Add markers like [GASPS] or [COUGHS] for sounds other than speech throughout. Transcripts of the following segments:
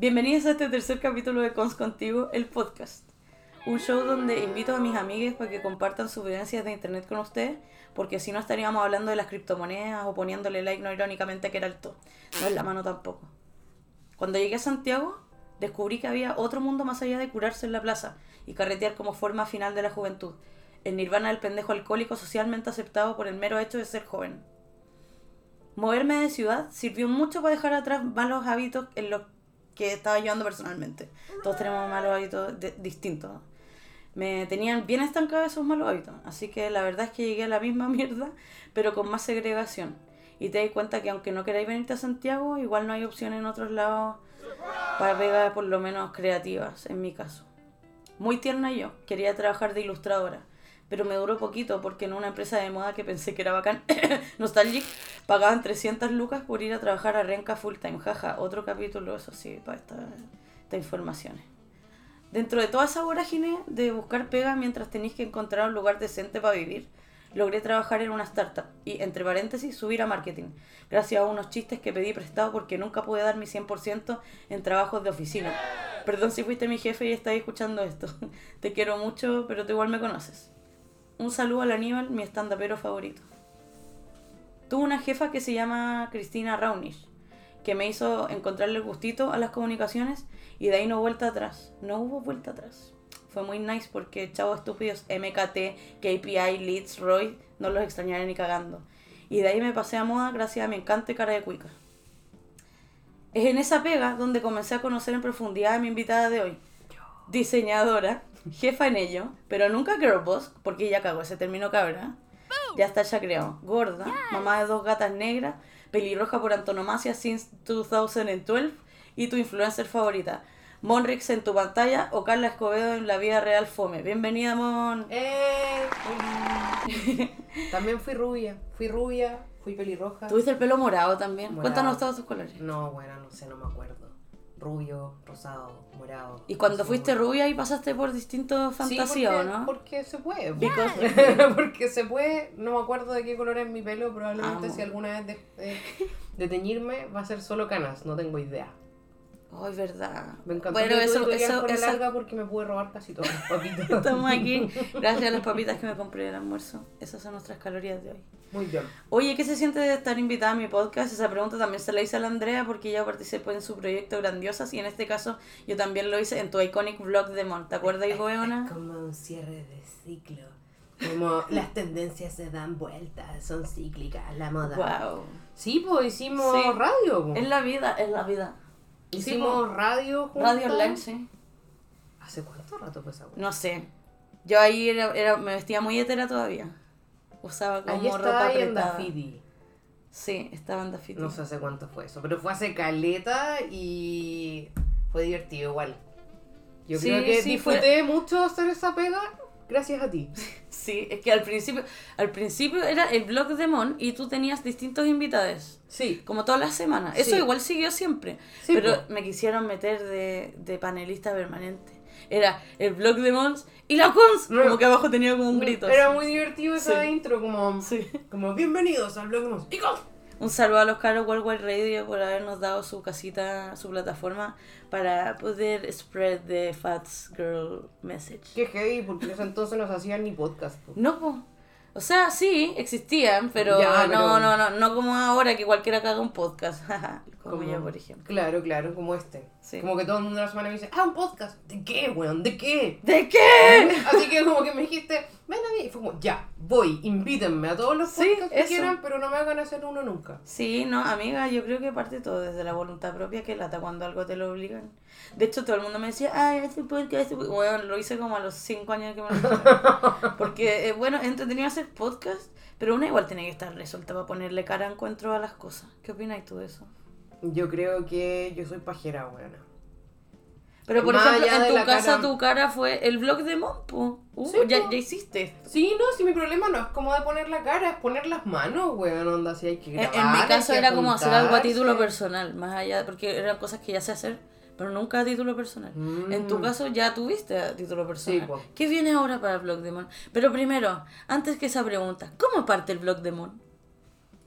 Bienvenidos a este tercer capítulo de Cons Contigo, el podcast. Un show donde invito a mis amigues para que compartan sus vivencias de internet con ustedes, porque si no estaríamos hablando de las criptomonedas o poniéndole like no irónicamente que era alto. No es la mano tampoco. Cuando llegué a Santiago, descubrí que había otro mundo más allá de curarse en la plaza y carretear como forma final de la juventud. El nirvana del pendejo alcohólico socialmente aceptado por el mero hecho de ser joven. Moverme de ciudad sirvió mucho para dejar atrás malos hábitos en los que estaba llevando personalmente. Todos tenemos malos hábitos distintos. Me tenían bien estancados esos malos hábitos. Así que la verdad es que llegué a la misma [LAUGHS] mierda, pero con más segregación. Y te das cuenta que aunque no queráis venirte a Santiago, igual no hay opción en otros lados para pegar por lo menos creativas, en mi caso. Muy tierna yo, quería trabajar de ilustradora, pero me duró poquito porque en una empresa de moda que pensé que era bacán, [COUGHS] Nostalgic, pagaban 300 lucas por ir a trabajar a Renca full time. Jaja, otro capítulo, eso sí, para esta- estas informaciones. Dentro de toda esa vorágine de buscar pega mientras tenéis que encontrar un lugar decente para vivir, logré trabajar en una startup y, entre paréntesis, subir a marketing, gracias a unos chistes que pedí prestado porque nunca pude dar mi 100% en trabajos de oficina. Perdón si fuiste mi jefe y estás escuchando esto. [LAUGHS] Te quiero mucho, pero tú igual me conoces. Un saludo al Aníbal, mi estandapero favorito. Tuve una jefa que se llama Cristina Raunish, que me hizo encontrarle el gustito a las comunicaciones y de ahí no vuelta atrás. No hubo vuelta atrás. Fue muy nice porque chavos estúpidos MKT, KPI, Leeds, Roy, no los extrañaré ni cagando. Y de ahí me pasé a moda gracias a mi encante cara de cuica. Es en esa pega donde comencé a conocer en profundidad a mi invitada de hoy. Diseñadora, jefa en ello, pero nunca girl boss, porque ya cagó ese término cabra. Ya está ya creado. Gorda, mamá de dos gatas negras, pelirroja por antonomasia since 2012 y tu influencer favorita. Monrix en tu pantalla o Carla Escobedo en la vida real fome. Bienvenida, Mon. ¡Eh! [LAUGHS] También fui rubia, fui rubia, fui pelirroja. ¿Tuviste el pelo morado también? Morado. Cuéntanos todos tus colores. No, bueno, no sé, no me acuerdo. Rubio, rosado, morado. Y cuando azul. fuiste rubia y pasaste por distintos Sí, fantasías, porque, ¿o no? Porque se puede. [LAUGHS] Porque se puede. No me acuerdo de qué color es mi pelo. Probablemente Amo. si alguna vez de, de- de teñirme va a ser solo canas. No tengo idea. Ay, verdad. Me encantó Bueno, que eso, eso, eso- larga porque me pude robar casi todas las [LAUGHS] papitas. Estamos aquí. [LAUGHS] Gracias a las papitas que me compré del almuerzo. Esas son nuestras calorías de hoy. Muy bien. Oye, ¿qué se siente de estar invitada a mi podcast? Esa pregunta también se la hice a la Andrea porque ella participó en su proyecto Grandiosas y en este caso yo también lo hice en tu iconic vlog de Mon. ¿Te acuerdas, Es Goeona? como un cierre de ciclo. Como las tendencias se dan vueltas, son cíclicas, la moda. Wow. Sí, pues hicimos Sí. radio. po. Es la vida, es la vida. Hicimos radio juntas. Radio online, sí. ¿Hace cuánto rato fue esa wea? No sé. Yo ahí era, era- me vestía muy hetera todavía. Usaba como Ahí ropa en apretada. Dafiti. Sí, estaba en Dafiti. No sé hace cuánto fue eso, pero fue hace caleta y fue divertido igual. Yo Sí, creo que sí, disfruté mucho hacer esa pega gracias a ti. [LAUGHS] Sí, es que al principio, al principio era el blog de Mon y tú tenías distintos invitados. Sí. Como todas las semanas. Eso Sí. igual siguió siempre. Sí, pero me quisieron meter de, de panelista permanente. Era el blog de Mons y la Cons. Como que abajo tenía como un grito. Era así. muy divertido esa Sí. intro, como, Sí. como bienvenidos al blog de música. Un saludo a los caros Worldwide Radio por habernos dado su casita, su plataforma para poder spread the Fats Girl message. Qué heavy, porque en entonces no se hacían ni podcast. po. No, po. O sea, sí, existían, pero, Ya, pero- no, no, no, no como ahora que cualquiera caga un podcast. [LAUGHS] como, Como- yo, por ejemplo. Claro, claro, como este. Sí. Como que todo el mundo la semana me dice, ah, un podcast. ¿De qué, weón? ¿De qué? ¿De qué? [LAUGHS] Así que como que me dijiste, ven a mí. Y fue como, ya, voy, invítenme a todos los Sí, podcasts que eso. quieran, pero no me hagan hacer uno nunca. Sí, no, amiga, yo creo que parte todo desde la voluntad propia que lata cuando algo te lo obligan. De hecho, todo el mundo me decía, ay, este podcast, este podcast. Bueno, lo hice como a los 5 años que me lo hicieron. [LAUGHS] Porque, eh, bueno, entretenido hacer podcast, pero una igual tiene que estar resuelta para ponerle cara a encuentro a las cosas. ¿Qué opinas tú de eso? Yo creo que yo soy pajera, weón. Pero, por Más ejemplo, en tu casa cara- tu cara fue el blog de Monpo. Uh, Sí, ya, hiciste esto. Sí, no, si mi problema no es como de poner la cara, es poner las manos, weón, onda, si hay que grabar. en mi caso era como hacer algo a título personal, más allá, porque eran cosas que ya sé hacer, pero nunca a título personal. En tu Mm. caso ya tuviste a título personal. Sí. ¿Qué viene ahora para el blog de Mon? Pero primero, antes que esa pregunta, ¿cómo parte el blog de Mon?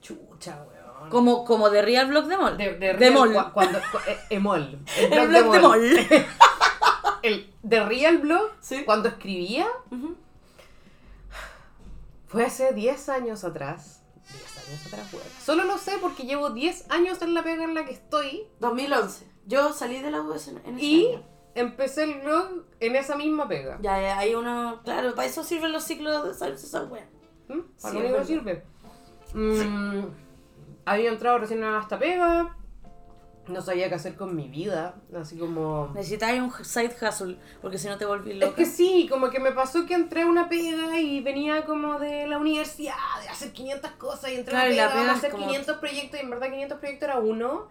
Chucha, weón. Como, como de Real Block de Mall. De, de de Real- Mall. cua- Cuando, cu- eh, Emol. El, [LAUGHS] El blog Block de. [LAUGHS] El de Real Blog, Sí. cuando escribía, Ujú. fue hace 10 años atrás. 10 años atrás, weón. Solo lo sé porque llevo 10 años en la pega en la que estoy 2011. Yo salí de la US en, en ese y año. empecé el blog en esa misma pega. Ya, ya, hay uno. Claro, para eso sirven los ciclos de salsa esa wea. ¿Mm? Sí, Para lo es único sirve. Mm, Había entrado recién a esta pega. No sabía qué hacer con mi vida. Así como. Necesitáis un side hustle, porque si no te volvís loca. Es que sí, como que me pasó que entré a una pega y venía como de la universidad, de hacer 500 cosas y entré Claro, a y una la pega, pega a hacer como- 500 proyectos y en verdad 500 proyectos era uno.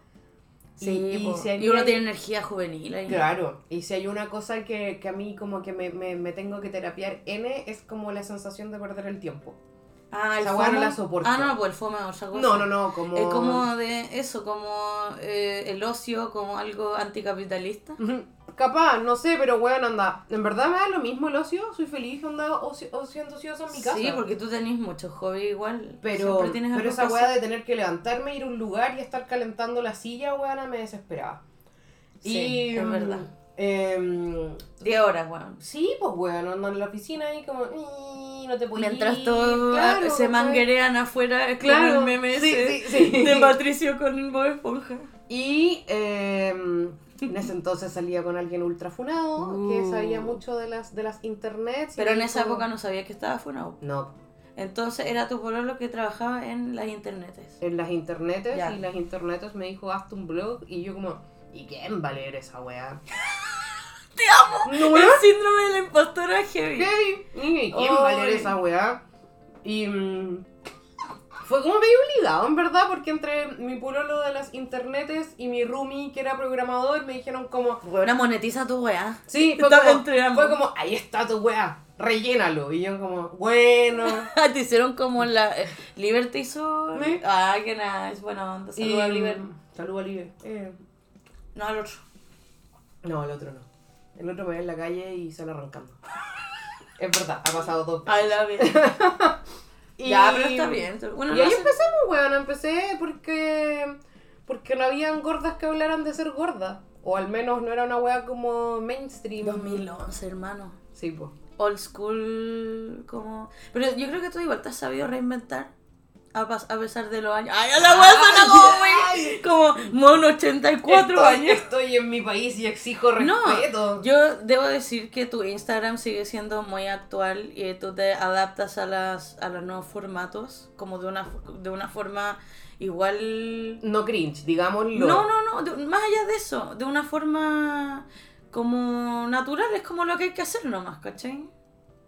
Sí, y, y si y, uno tiene energía juvenil ahí. Claro, y si hay una cosa que, que a mí como que me, me, me tengo que terapiar N es como la sensación de perder el tiempo. Ah, el wea no la soporto. Ah, no, pues el FOMO otra cosa. No, no, no, como... Es como de eso, como eh, el ocio, como algo anticapitalista. Capaz, no sé, pero weón, anda. En verdad me da lo mismo el ocio, soy feliz anda ocio, ocio- ocioso en mi casa. Sí, porque tú tenés muchos hobbies igual. Pero, tienes pero esa weá de tener que levantarme, ir a un lugar y estar calentando la silla, weona, me desesperaba. Sí, y, es mm, verdad. em, 10 horas, weón. sí, pues weón, ando en la oficina ahí como, "Ih, no te puedes Mientras ir", todos claro, se manguerean afuera, Claro, el meme sí, ese sí, sí. de Patricio con Bob Esponja. Y em, en ese entonces salía con alguien ultra funado, que Uh. sabía mucho de las, de las internets. Pero en esa época no sabía que estaba funado. No, Entonces era tu pololo que trabajaba en las internetes. en las internetes Ya. y las internetes me dijo hazte un blog y yo como ¿y quién va a leer esa weá? ¡Te amo! No, El síndrome de la impostora heavy. ¿Y quién va a leer esa weá? Y mm, fue como medio obligado, en verdad, porque entre mi pololo de las internetes y mi roomie que era programador me dijeron como Weona, monetiza tu weá. sí, fue como, fue como ahí está tu weá, rellénalo. Y yo como, bueno. [LAUGHS] Te hicieron como la eh, Liberty. Sí. Ah, qué nice. Buena onda. y, Saluda a Liber. Saluda a Liber. Eh, No al otro. no, el otro no. El otro me ve en la calle y sale arrancando. [LAUGHS] es verdad, ha pasado dos I veces. love it. Y- Ya, pero está bien. Bueno, Y no ahí sé. empezamos, weón. Empecé porque. Porque no habían gordas que hablaran de ser gordas. O al menos no era una weá como mainstream. 2011, hermano. Sí, pues. Old school, como. Pero yo creo que tú igual te has sabido reinventar. A, pesar de los años. ¡Ay, a la suena como Como mono 84 estoy, años. Estoy en mi país y exijo No, respeto. yo debo decir que tu Instagram sigue siendo muy actual y tú te adaptas a las a los nuevos formatos como de una de una forma igual No cringe, digámoslo. no no no de- más allá de eso de una forma como natural es como lo que hay que hacer nomás ¿cachai?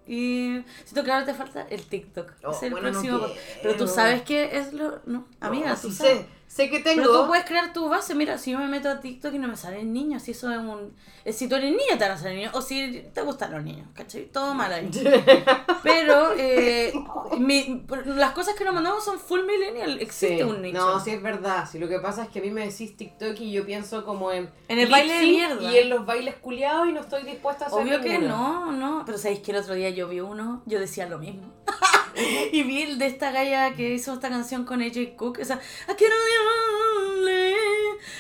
Y siento que ahora te falta el TikTok. Oh, es el bueno, no próximo quiero. pero tú sabes que es lo no amiga No, tú sí sabes. sé, sé que tengo. pero tú puedes crear tu base. Mira, si yo me meto a TikTok y no me salen niños, si eso es un. eh, Si tú eres niña, te van a salir niños. O si te gustan los niños, ¿cachai? Todo mal ahí. [LAUGHS] Pero eh, mi- las cosas que nos mandamos son full millennial. Existe Sí. un nicho. No, sí es verdad. Si lo que pasa es que a mí me decís TikTok y yo pienso como en. En el baile de mierda. Y en los bailes culiados y no estoy dispuesta a hacer Obvio que no, no. Pero sabéis que el otro día yo vi uno, yo decía lo mismo. [LAUGHS] [LAUGHS] y vi el de esta galla que hizo esta canción con AJ Cook. Esa. "I quiero darle,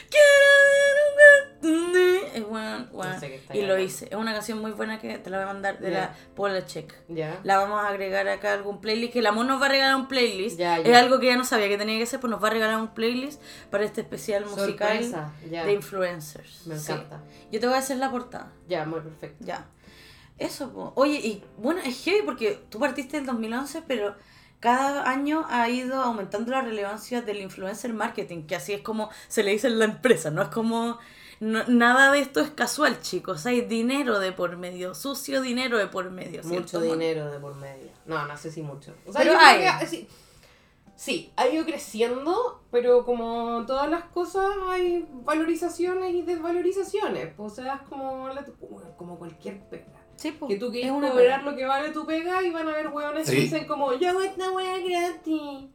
quiero darle". Es bueno, bueno. No sé y lo hice. Es una canción muy buena que te la voy a mandar de Ya. la Paula Check. Ya. La vamos a agregar acá a algún playlist. Que la Mon nos va a regalar un playlist. Ya, Es algo que ya no sabía que tenía que hacer, pues nos va a regalar un playlist para este especial musical de influencers. Me Sí. encanta. Yo te voy a hacer la portada. Ya, muy perfecto. Ya. Eso, po. Oye, y bueno, es heavy porque tú partiste en 2011, pero cada año ha ido aumentando la relevancia del influencer marketing, que así es como se le dice en la empresa, no es como... no- nada de esto es casual, chicos. Hay dinero de por medio, sucio dinero de por medio. Mucho ¿cierto, dinero de por medio. No, no sé si mucho. O sea, Pero hay. que- sí, sí, ha ido creciendo, pero como todas las cosas hay valorizaciones y desvalorizaciones. O sea, es como, la- como cualquier. Sí, Que tú es quieres una cobrar lo que vale tu pega y van a haber hueones que Sí. dicen como, yo hago esta hueá gratis.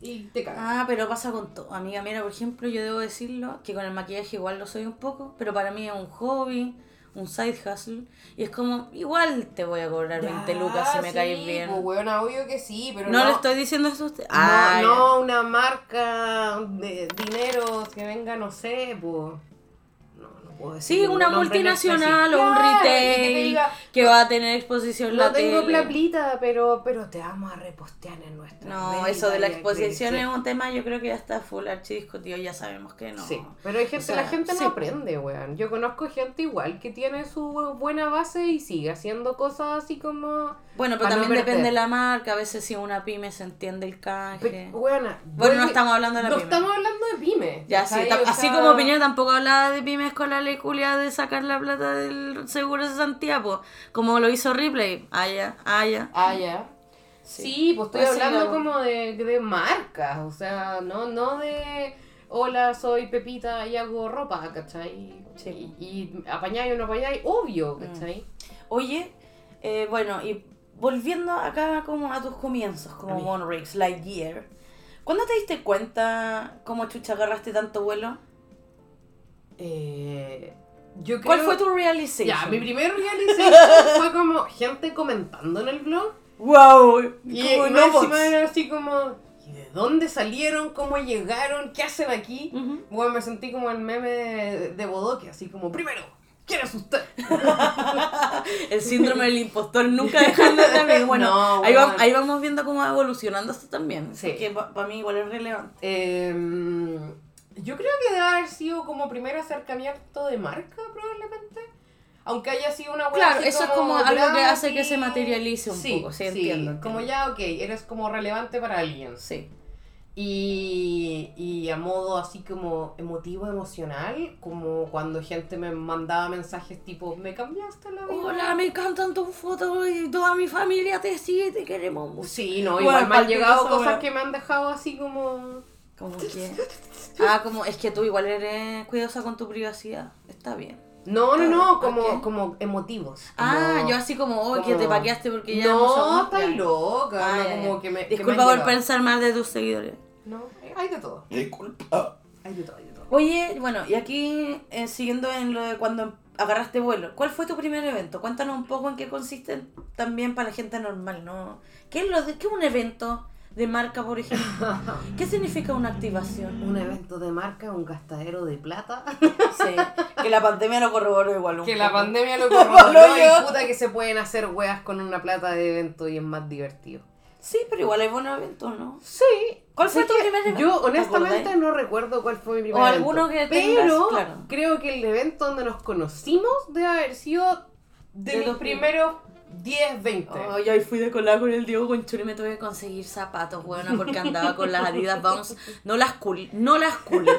Y te cagas. Ah, pero pasa con todo. Amiga, mira, por ejemplo, yo debo decirlo, que con el maquillaje igual lo soy un poco, pero para mí es un hobby, un side hustle. Y es como, igual te voy a cobrar 20 Ya, lucas si me sí, caes bien. Pues, weona, obvio que sí, pero no, no, le estoy diciendo eso a usted. no, Ah, no una marca de dinero que venga, no sé, pues. Sí, una multinacional o un. Claro, que retail diga, que va a tener exposición No la tengo tele. plaplita, pero, pero te vamos a repostear en nuestra No, eso de la exposición es un tema, yo creo que ya está full archidiscutido, ya sabemos que no. Sí, pero hay gente, O sea, la gente no sí. aprende, weón. Yo conozco gente igual que tiene su buena base y sigue haciendo cosas así como... Bueno, pero no también depende de la marca, a veces si una pyme se entiende el canje. Pe- weona, Bueno, no estamos hablando de la No pyme. estamos hablando de pymes. Ya, sí, así como Piñera tampoco hablaba de pymes con la ley culia de sacar la plata del seguro de Santiago, como lo hizo Ripley. Ya. Ah, ya. Sí. Sí, pues estoy Pues hablando como de, de marcas, o sea, no, no de hola, soy Pepita y hago ropa, ¿cachai? Sí. Y, y apañáis o no apañáis, obvio, Mm. ¿cachai? Oye, eh, bueno, y volviendo acá como a tus comienzos, como mí. Monrix, Lightyear, ¿cuándo te diste cuenta cómo chucha agarraste tanto vuelo? Eh, yo creo... ¿Cuál fue tu realization? Ya, mi primer realization [LAUGHS] fue como gente comentando en el blog. ¡Wow! Y no encima era así como, ¿y de dónde salieron? ¿Cómo llegaron? ¿Qué hacen aquí? Bueno, me sentí como el meme de, de Bodoque, así como, primero, ¿quién es usted? [LAUGHS] El síndrome del impostor nunca dejando de. [LAUGHS] Bueno, No, ahí, va- weón. ahí vamos viendo cómo va evolucionando esto también. Sí. Que para mí igual es relevante. Em, yo creo que debe haber sido como primer acercamiento de marca, probablemente. Aunque haya sido una wea Claro, eso es como algo que hace que se materialice un poco, sí, entiendo, Como entiendo. ya, ok, eres como relevante para alguien. Sí. Y, y a modo así como emotivo, emocional, como cuando gente me mandaba mensajes tipo, me cambiaste la vida. Hola, me encantan tus fotos y toda mi familia te sigue, te queremos mucho. Sí, no, Bueno, igual me han llegado cosas que me han dejado así como... Como que. [LAUGHS] Ah, como es que tú igual eres cuidadosa con tu privacidad. Está bien. No, no, no, ¿A como, como emotivos. Ah, como- yo así como, oh, que te paqueaste porque ya no, No, estás loca, Ah, no, como que me... que me Disculpa por pensar más de tus seguidores. No, hay de todo, Disculpa. hay de todo, hay de todo. Oye, bueno, y aquí eh, siguiendo en lo de cuando agarraste vuelo, ¿cuál fue tu primer evento? Cuéntanos un poco en qué consiste también para la gente normal, ¿no? ¿Qué es, lo de, qué es un evento de marca, por ejemplo? [LAUGHS] ¿Qué significa una activación? Un evento de marca, un gastadero de plata. [LAUGHS] Sí, que la pandemia lo corroboró igual un que la poco. pandemia lo [LAUGHS] corroboró yo. y puta que se pueden hacer weas con una plata de evento y es más divertido. Sí, pero igual hay buenos eventos, ¿no? Sí. ¿Cuál fue tu primer evento? Yo ¿Te honestamente no recuerdo cuál fue mi primer O evento. alguno que Pero tengas, claro. creo que el evento donde nos conocimos debe haber sido de, De mis los primeros 10, 20. Ay, ahí fui de colada con el Diego con Churi y me tuve que conseguir zapatos, buena, porque andaba con las Adidas Bounce. No las cool, no las cool. [LAUGHS]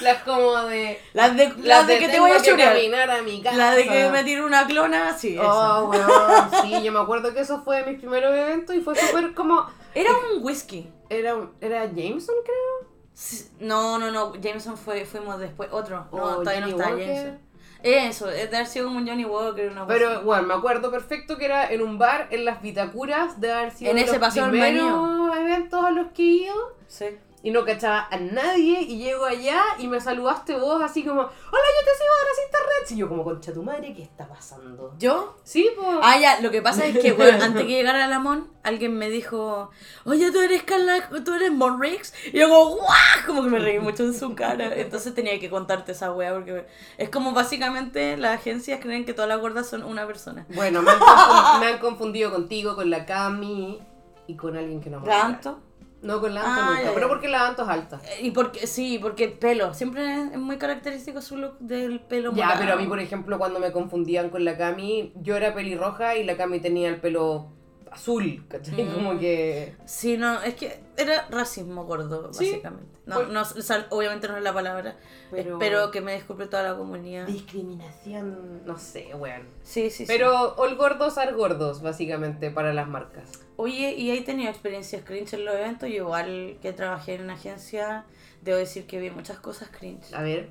Las como de... Las de, las de que te voy a chorear. caminar a mi casa. La de que me tiro una clona, sí. Oh, weón, sí, yo me acuerdo que eso fue de mis primeros eventos y fue súper como... Era un whisky. Era, era Jameson, creo. Sí, No, no, no, Jameson fue, fuimos después, otro. No, O todavía no está Walker. Jameson. Eso, es de haber sido como un Johnny Walker, una Pero bueno, me acuerdo perfecto que era en un bar en las Vitacuras de haber sido En ese los primeros eventos a los que he ido. Sí. Y no cachaba a nadie y llego allá y me saludaste vos así como, hola, yo te sigo de las internet. Y yo como, concha tu madre, ¿qué está pasando? ¿Yo? Sí, pues. Ah, ya, lo que pasa es que, bueno, [LAUGHS] antes que llegara a Lamón, alguien me dijo, oye, tú eres Carla, tú eres Monrix. Y yo como, ¡guau! Como que me reí mucho en su cara. Entonces tenía que contarte esa wea, porque es como básicamente las agencias creen que todas las gordas son una persona. Bueno, me han, confun- me han confundido contigo, con la Cami y con alguien que no me ¿La acuerdo. Anto? No, con la Anto Ah, nunca, ya, ya. pero porque la Anto es alta. Y porque, sí, porque el pelo, siempre es muy característico su look del pelo Ya, morado. pero a mí, por ejemplo, cuando me confundían con la Cami, yo era pelirroja y la Cami tenía el pelo azul, ¿cachai? Mm. Como que... Sí, no, es que era racismo gordo, Sí, básicamente. No, pues- no, o sea, obviamente no es la palabra. Pero- Espero que me disculpe toda la comunidad. Discriminación, no sé, weón. Sí, sí, sí. Pero all gordos are gordos, básicamente, para las marcas. Oye, ¿y hay tenido experiencias cringe en los eventos? Igual que trabajé en una agencia, debo decir que vi muchas cosas cringe. A ver.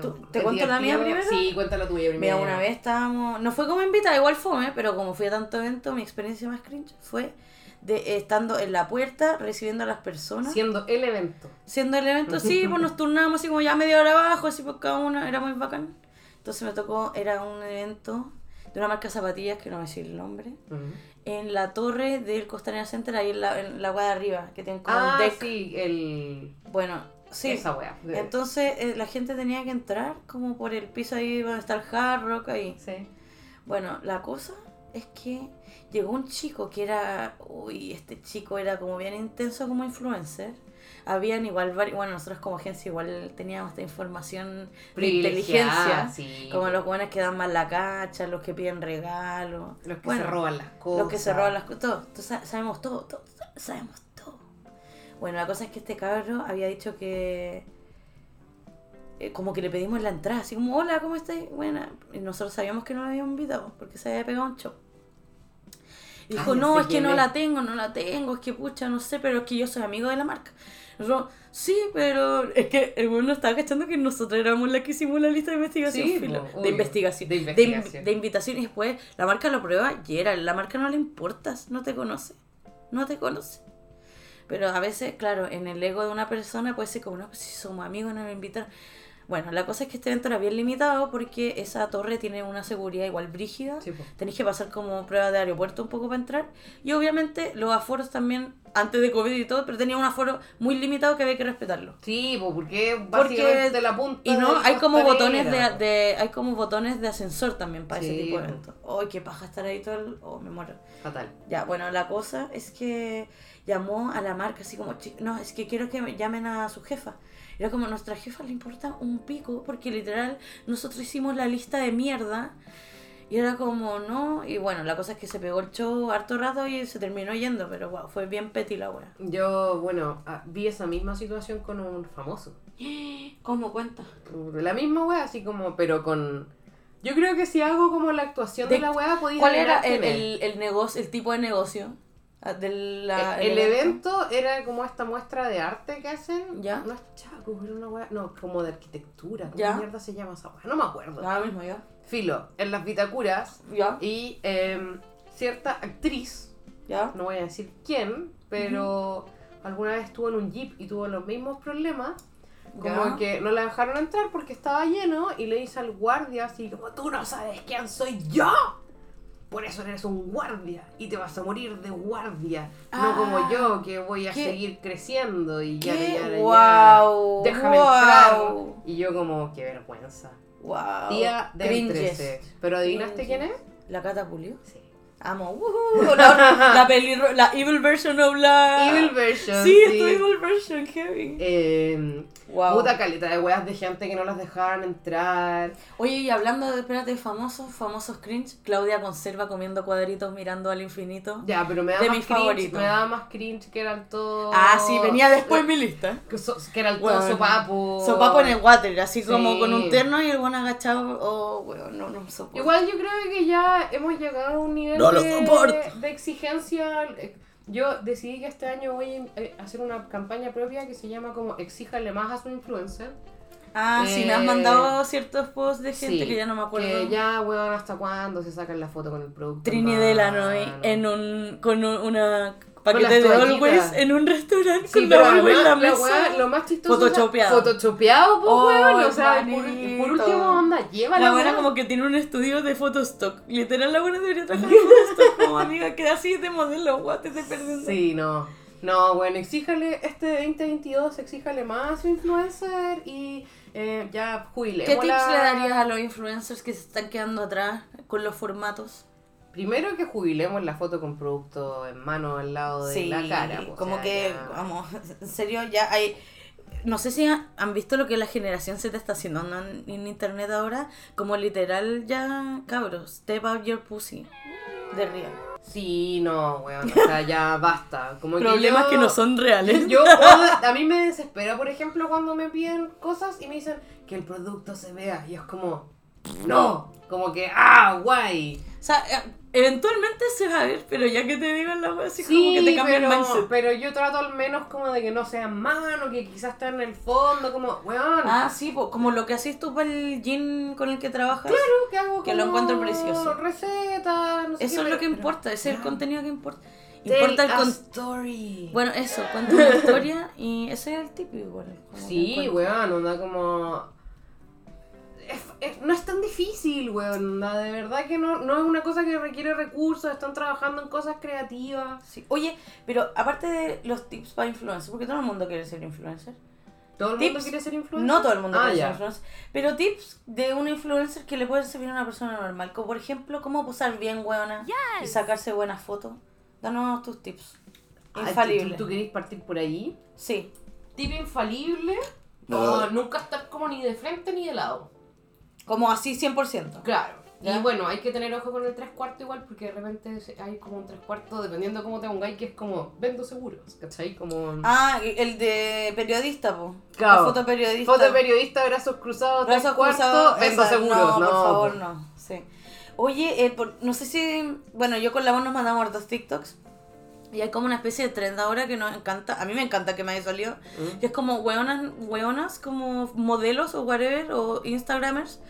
¿Tú- te ¿es cuento la mía primero? Sí, cuenta la tuya primero. Mira, una vez estábamos, no fue como invitada, igual fue, pero como fui a tanto evento, mi experiencia más cringe fue de estando en la puerta recibiendo a las personas. Siendo el evento. Siendo el evento, sí, pues [LAUGHS] nos turnamos así como ya media hora abajo, así por cada una, era muy bacán. Entonces me tocó, era un evento de una marca de zapatillas, que no voy a decir el nombre, Ujú. en la torre del Costanera Center, ahí en la, en la de arriba, que tienen como Ah, un deck. sí, el... Bueno, sí. Esa wea. Entonces eh, la gente tenía que entrar como por el piso ahí donde está el hard rock ahí. Sí. Bueno, la cosa es que llegó un chico que era, uy, este chico era como bien intenso como influencer. Habían igual, vari- bueno, nosotros como agencia igual teníamos esta información de inteligencia. sí. Como los buenos que dan mal la cacha, los que piden regalos. Los que Bueno, se roban las cosas. Los que se roban las cosas. Todo. Sa- sabemos todo, todo, sabemos todo. Bueno, la cosa es que este cabro había dicho que. eh, como que le pedimos la entrada, así como, hola, ¿cómo estás? Buena. Y nosotros sabíamos que no la habíamos invitado, porque se había pegado un show. Y dijo, no, es que no la tengo, no la tengo, es que pucha, no sé, pero es que yo soy amigo de la marca. Nosotros, sí, pero es que el bueno estaba cachando que nosotros éramos la que hicimos la lista de investigación, Sí, filo, de investigación, De de, investigación. de invitación y después la marca lo prueba y era, la marca no le importas, no te conoce, no te conoce. Pero a veces, claro, en el ego de una persona puede ser como, no, pues si somos amigos no me invitan. Bueno, la cosa es que este evento era bien limitado porque esa torre tiene una seguridad igual brígida. Sí. Tenéis que pasar como prueba de aeropuerto un poco para entrar. Y obviamente los aforos también, antes de COVID y todo, pero tenía un aforo muy limitado que había que respetarlo. Sí, pues porque básicamente la punta Y no, hay como botones de, de- hay como botones de ascensor también para ese tipo de eventos. Ay, qué paja estar ahí todo el... Oh, me muero. Fatal. Ya, bueno, la cosa es que llamó a la marca así como, "Chi- no, es que quiero que me llamen a su jefa. Era como, nuestra jefa le importa un pico, porque literal nosotros hicimos la lista de mierda. Y era como, no, y bueno, la cosa es que se pegó el show harto rato y se terminó yendo, pero wow, fue bien petty la wea. Yo, bueno, ah, vi esa misma situación con un famoso. [GASPS] ¿Cómo cuenta? La misma wea, así como, pero con... Yo creo que si hago como la actuación de, De- la wea, podía ¿Cuál era adivinar el, quién es. el, el negocio, el tipo de negocio? Ah, de la- el, el evento era como esta muestra de arte que hacen. Ya. No es chaco, pero una wea. No, como de arquitectura. ¿Cómo Ya. mierda se llama esa wea? No me acuerdo. Ahora mismo ya. Filo, en las Vitacuras. Ya, Y em, cierta actriz, ya. no voy a decir quién, pero alguna vez estuvo en un jeep y tuvo los mismos problemas. Como Ya. que no la dejaron entrar porque estaba lleno y le dice al guardia así como tú no sabes quién soy yo. Por eso eres un guardia y te vas a morir de guardia. Ah. no como yo que voy a ¿Qué? seguir creciendo y ya, ¿Qué? ya. Guau, Déjame entrar. Y yo como, qué vergüenza. Wow. Día. 13. ¿Pero adivinaste Cringes. quién es? ¿La Cata Pulió? Sí. Amo. La, [LAUGHS] la, peli, la evil version of la... Evil version. Ah. Sí, es tu evil version, heavy. Eh, Wow. Puta caleta de weas de gente que no las dejaban entrar. Oye, y hablando de, espérate, famosos, famosos cringe, Claudia conserva comiendo cuadritos mirando al infinito. Ya, pero me da De más mis cringe. favoritos. Me daba más cringe que eran todos. Ah, sí, venía después en mi lista. Que, so- que eran todos Bueno, sopapos. Sopapo en el water, así como Sí. con un terno y el buen agachado. Oh, weón, no, no soporto. Igual yo creo que ya hemos llegado a un nivel No lo de, soporto. de exigencia. Eh, Yo decidí que este año voy a eh, hacer una campaña propia que se llama como Exíjale más a su influencer. Ah, sí, me has Eh, mandado ciertos posts de gente Sí, que ya no me acuerdo. Que ya, weón, hasta cuándo se sacan la foto con el producto. Trini en Delanoy mano? en un, con un- una Con paquete las de toallitas. Always en un restaurante Sí, con pero la Always en la mesa. la lo más chistoso Photoshopeado. es Photoshopeado, pues, Oh, weón. O sea, por, último, onda, lleva La buena como que tiene un estudio de Photostock. Literal, la buena debería trabajar en Photostock como amiga. Queda así de modelo, guau, te estoy perdiendo. Sí, no. No, bueno, exíjale este 2022, exíjale más a su influencer y eh, ya jubilemos. ¿Qué tips le darías a los influencers que se están quedando atrás con los formatos? Primero que jubilemos la foto con producto en mano al lado de la cara. pues, o como sea, que, ya- vamos, en serio, ya hay... No sé si ha- han visto lo que la generación se te está haciendo en, en internet ahora, como literal ya, cabros, step out your pussy, de real. Sí, no, weón, o sea, ya [LAUGHS] basta. Como Problemas yo- que no son reales. Yo, [LAUGHS] a mí me desespera, por ejemplo, cuando me piden cosas y me dicen que el producto se vea. Y es como, no, como que, ah, guay. O sea, eh, eventualmente se va a ver, pero ya que te digan la wea así como Sí, que te cambia pero, el mindset. pero yo trato al menos como de que no sea en mano, que quizás esté en el fondo, como, weón. Ah, sí, como lo que haces tú para el gin con el que trabajas. Claro, que hago que lo encuentro precioso. Recetas, no sé Eso qué, es lo que pero- importa, ese es el contenido que importa. Tell Importa el a story. Bueno, eso, cuenta una historia y ese es el tipo igual. Sí, weón, onda como... es- es- no es tan difícil, weón. De verdad que no, no es una cosa que requiere recursos, están trabajando en cosas creativas. Sí. Oye, pero aparte de los tips para influencer, porque todo el mundo quiere ser influencer. ¿Todo el Tips. mundo quiere ser influencer? No todo el mundo Ah, quiere ya. ser influencer. Pero tips de un influencer que le pueden servir a una persona normal. Como por ejemplo, cómo posar bien, weona. Y sacarse buenas fotos. Danos tus tips. Ah, Infalible. ¿Tú, tú querés partir por ahí? Sí. Tip infalible. No. No, nunca estar como ni de frente ni de lado. Como así 100%. Claro. Ya. Y bueno, hay que tener ojo con el tres cuartos igual, porque de repente hay como un tres cuartos, dependiendo de cómo te pongáis, que es como, vendo seguros, ¿cachai? Como... Ah, el de periodista, po. Claro. La foto periodista. Foto periodista, brazos cruzados, tres Brazos cuartos, cruzados, vendo esa, seguros. No, No, por favor, po. no. Sí. Oye, eh, por- no sé si. Bueno, yo con la voz nos mandamos dos TikToks. Y hay como una especie de trend ahora que nos encanta. A mí me encanta que me haya salido. Mm. Que es como weonas, weonas como modelos o whatever, o Instagramers,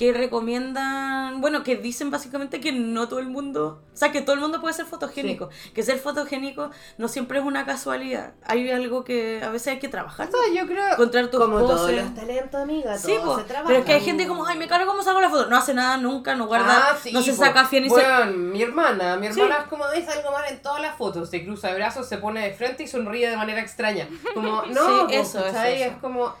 que recomiendan, bueno, que dicen básicamente que no todo el mundo, o sea, que todo el mundo puede ser fotogénico, que ser fotogénico no siempre es una casualidad, hay algo que a veces hay que trabajar, O sea, yo creo... encontrar tus como todos poses. los talentos, amiga, Sí, todo se trabaja. pero es que hay gente como, ay, me cargo cómo saco la foto, no hace nada nunca, no guarda, Ah, sí, no se po. saca fiel ni se... Bueno, mi hermana, mi Sí. hermana es como dice algo mal en todas las fotos, se cruza de brazos, se pone de frente y sonríe de manera extraña. Como, [LAUGHS] no, Sí, po, eso, eso. es como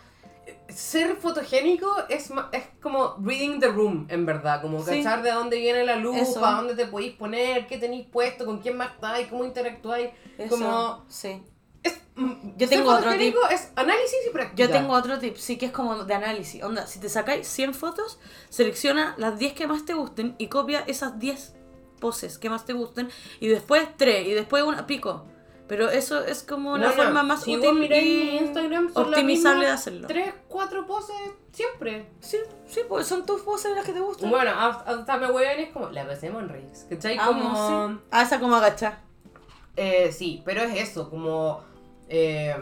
ser fotogénico es, es como reading the room, en verdad, como Sí. cachar de dónde viene la luz, Eso. para dónde te podéis poner, qué tenéis puesto, con quién más estáis, cómo interactuáis. Eso, Como sí. es, mm, Yo tengo otro fotogénico es análisis y práctica. Yo tengo otro tip, sí que es como de análisis. Onda, si te sacáis 100 fotos, selecciona las 10 que más te gusten y copia esas 10 poses que más te gusten y después 3 y después una pico. Pero eso es como la forma más si útil y Instagram, son optimizable de hacerlo. Tres, cuatro poses siempre. Sí, sí, pues son tus poses las que te gustan. Bueno, hasta me hueven es como, la pasemos en Reels, ¿cachai? Amo, Como, sí. Ah, esa como agacha. eh, sí, pero es eso, como, eh,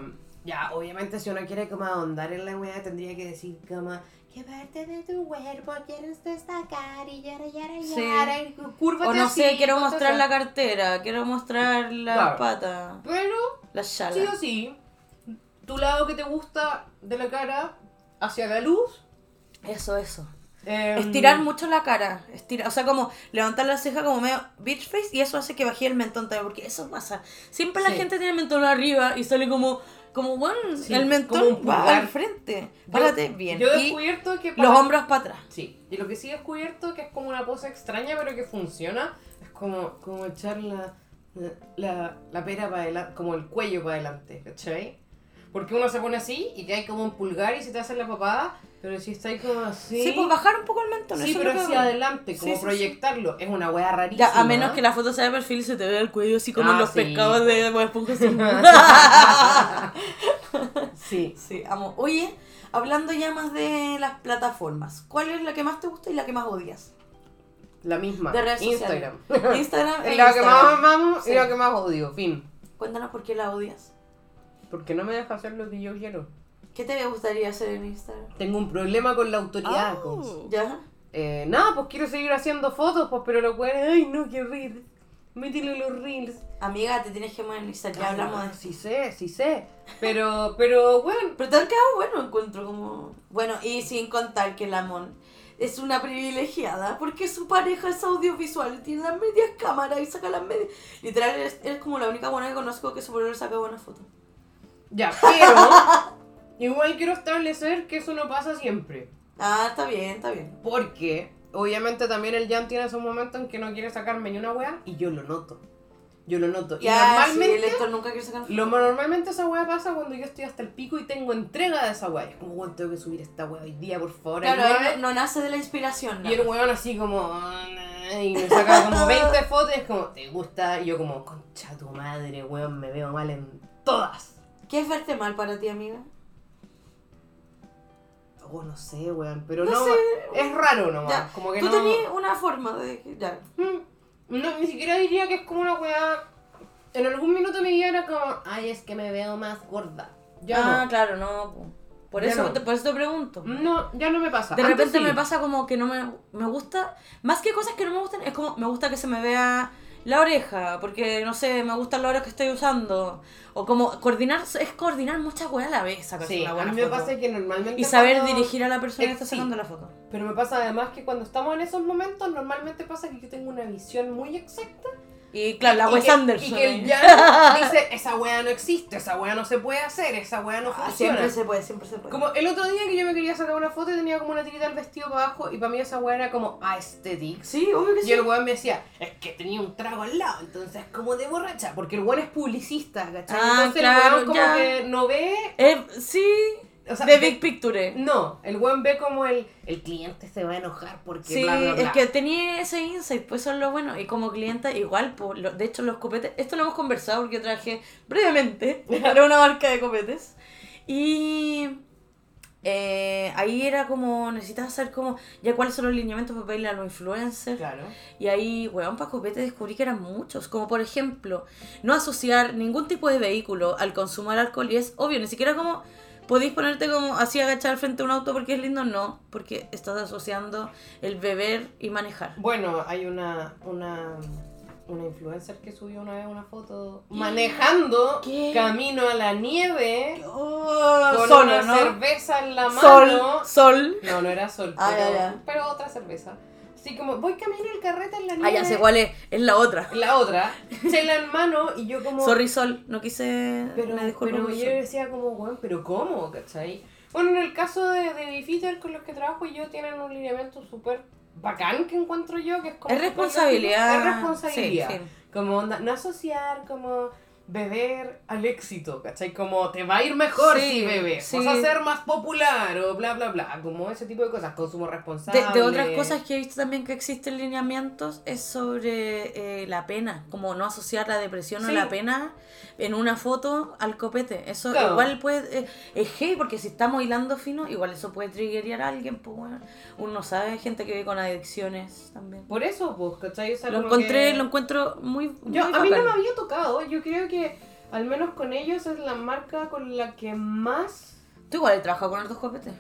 ya, obviamente si uno quiere como ahondar en la weá, tendría que decir como, ¿qué parte de tu cuerpo quieres destacar? Y yara, yara, Sí. yara, y cúrvate O no sé, así, quiero mostrar la cartera, quiero mostrar la Claro. pata, Pero, la sí o sí, tu lado que te gusta de la cara hacia la luz. Eso, eso. eh, Estirar mucho la cara, estirar, o sea, como levantar la ceja como medio bitch face y eso hace que baje el mentón también, porque eso pasa. Siempre la Sí. gente tiene el mentón arriba y sale como, como bueno, Sí, el mentón va al frente. yo- Párate bien. Yo he descubierto que los para- hombros para atrás. Sí, y lo que sí he descubierto que es como una pose extraña pero que funciona, es como, como echar la, la, la pera para adelante, como el cuello para adelante, ¿cachai? Porque uno se pone así y te hay como un pulgar y se te hace la papada, pero si estáis como así... Sí, pues bajar un poco el mentón. Sí, pero hacia adelante, como Sí, sí, sí. proyectarlo, es una wea rarísima. Ya, a menos que la foto sea de perfil y se te vea el cuello así como Ah, los pescados de Bob Esponja. [LAUGHS] Sí. sí, amo. Oye, hablando ya más de las plataformas, ¿cuál es la que más te gusta y la que más odias? La misma. De redes Instagram. sociales. Instagram [LAUGHS] [LAUGHS] e Es la que más amamos y la que más odio, fin. Cuéntanos por qué la odias. Porque no me deja hacer lo que yo quiero. ¿Qué te gustaría hacer en Instagram? Tengo un problema con la autoridad. Oh. ¿Ya? Eh, nada, pues quiero seguir haciendo fotos, pues, pero lo cual, ay, no, qué reels. Métele los reels. Amiga, te tienes que modernizar, ya hablamos de. Sí sé, sí sé. Pero, pero, bueno. Pero te han quedado bueno, encuentro como... Bueno, y sin contar que la Mon es una privilegiada porque su pareja es audiovisual, tiene las medias cámaras y saca las medias... Literal, eres como la única buena que conozco que su saca buenas fotos. Ya, pero. Igual quiero establecer que eso no pasa siempre. Ah, está bien, está bien. Porque, obviamente, también el Jan tiene esos momentos en que no quiere sacarme ni una wea y yo lo noto. Yo lo noto. Y Ya, sí, normalmente. el Héctor nunca quiere sacar Lo, normalmente esa weá pasa cuando yo estoy hasta el pico y tengo entrega de esa weá. Es como, weón, tengo que subir esta weá hoy día, por favor. Claro, ayúdame". él no, no nace de la inspiración. Y el weón así como... Y me saca como [LAUGHS] 20 fotos y es como, ¿te gusta? Y yo como, concha tu madre, weón, me veo mal en todas. ¿Qué es verte mal para ti, amiga? Oh, no sé, weón, pero No no... sé. Es raro nomás, Ya, como que Tú no... tenías una forma de... Ya. Mm, No, ni siquiera diría que es como una weá... En algún minuto mi vida era como, ay, es que me veo más gorda. Ya ah, no. claro, no. po. Por Ya eso, no. te, por eso te pregunto. No, ya no me pasa. De Antes repente sí. me pasa como que no me, me gusta, más que cosas que no me gustan, es como me gusta que se me vea la oreja, porque no sé, me gustan las horas que estoy usando. O como coordinar, es coordinar muchas weas a la vez, Sí, una a mí me foto. pasa que normalmente. Y saber cuando- dirigir a la persona que está sí. sacando la foto. Pero me pasa además que cuando estamos en esos momentos, normalmente pasa que yo tengo una visión muy exacta. Y claro, la Wes Anderson. Y que el Jan dice: esa wea no existe, esa wea no se puede hacer, esa wea no Ah, funciona. siempre se puede, siempre se puede. Como el otro día que yo me quería sacar una foto y tenía como una tirita del vestido para abajo y para mí esa wea era como aesthetics. Sí, obvio que sí. Y el weón me decía, es que tenía un trago al lado, entonces como de borracha, porque el weón es publicista, ¿cachai? Ah, entonces claro, el weón como ya. que no ve, Eh, sí, o sea, de Big Picture. no, el weón ve como el, el cliente se va a enojar porque Sí, bla, bla, bla. es que tenía ese insight, pues eso es lo bueno. Y como clienta, igual, pues, lo- de hecho, los copetes, esto lo hemos conversado porque yo trabajé brevemente [LAUGHS] para una marca de copetes. Y eh, ahí era como, necesitas saber como, ya cuáles son los lineamientos para pedirle a los influencers. Claro. Y ahí, weón, para copete descubrí que eran muchos. Como por ejemplo, no asociar ningún tipo de vehículo al consumo del alcohol. Y es obvio, ni siquiera como podéis ponerte como así agachar frente a un auto porque es lindo. No, porque estás asociando el beber y manejar. Bueno, hay una, una, una influencer que subió una vez una foto manejando ¿Qué? camino a la nieve Oh, con solo, una ¿no? cerveza en la mano. Sol, sol. No, no era sol, Ah, pero, ya, ya. pero otra cerveza. Así como, voy camino el carrete en la nieve. Ah, ya sé cuál es, es la otra. La otra, chela en mano y yo como... Sorry, sol, no quise. Pero, disculpo pero yo decía como, bueno, pero ¿cómo? ¿Cachai? Bueno, en el caso de, de con los que trabajo yo tienen un lineamiento súper bacán que encuentro yo, que es como... Es responsabilidad. Es responsabilidad. Sí, sí. Como onda, no asociar como beber al éxito, ¿cachai? Como te va a ir mejor Sí, si bebes, sí. vas a ser más popular o bla, bla, bla. Como ese tipo de cosas, consumo De, responsable. de otras cosas que he visto también que existen lineamientos es sobre eh, la pena, como no asociar la depresión o Sí. la pena en una foto al copete. Eso Claro. igual puede, eh, es heavy porque si estamos hilando fino, igual eso puede triggerear a alguien, pues bueno, uno sabe, hay gente que vive con adicciones también. Por eso, pues, ¿cachai? Lo encontré, que- lo encuentro muy, Yo, muy a mí no me había tocado, yo creo que al menos con ellos es la marca con la que más... Tú igual he trabajado con hartos copetes.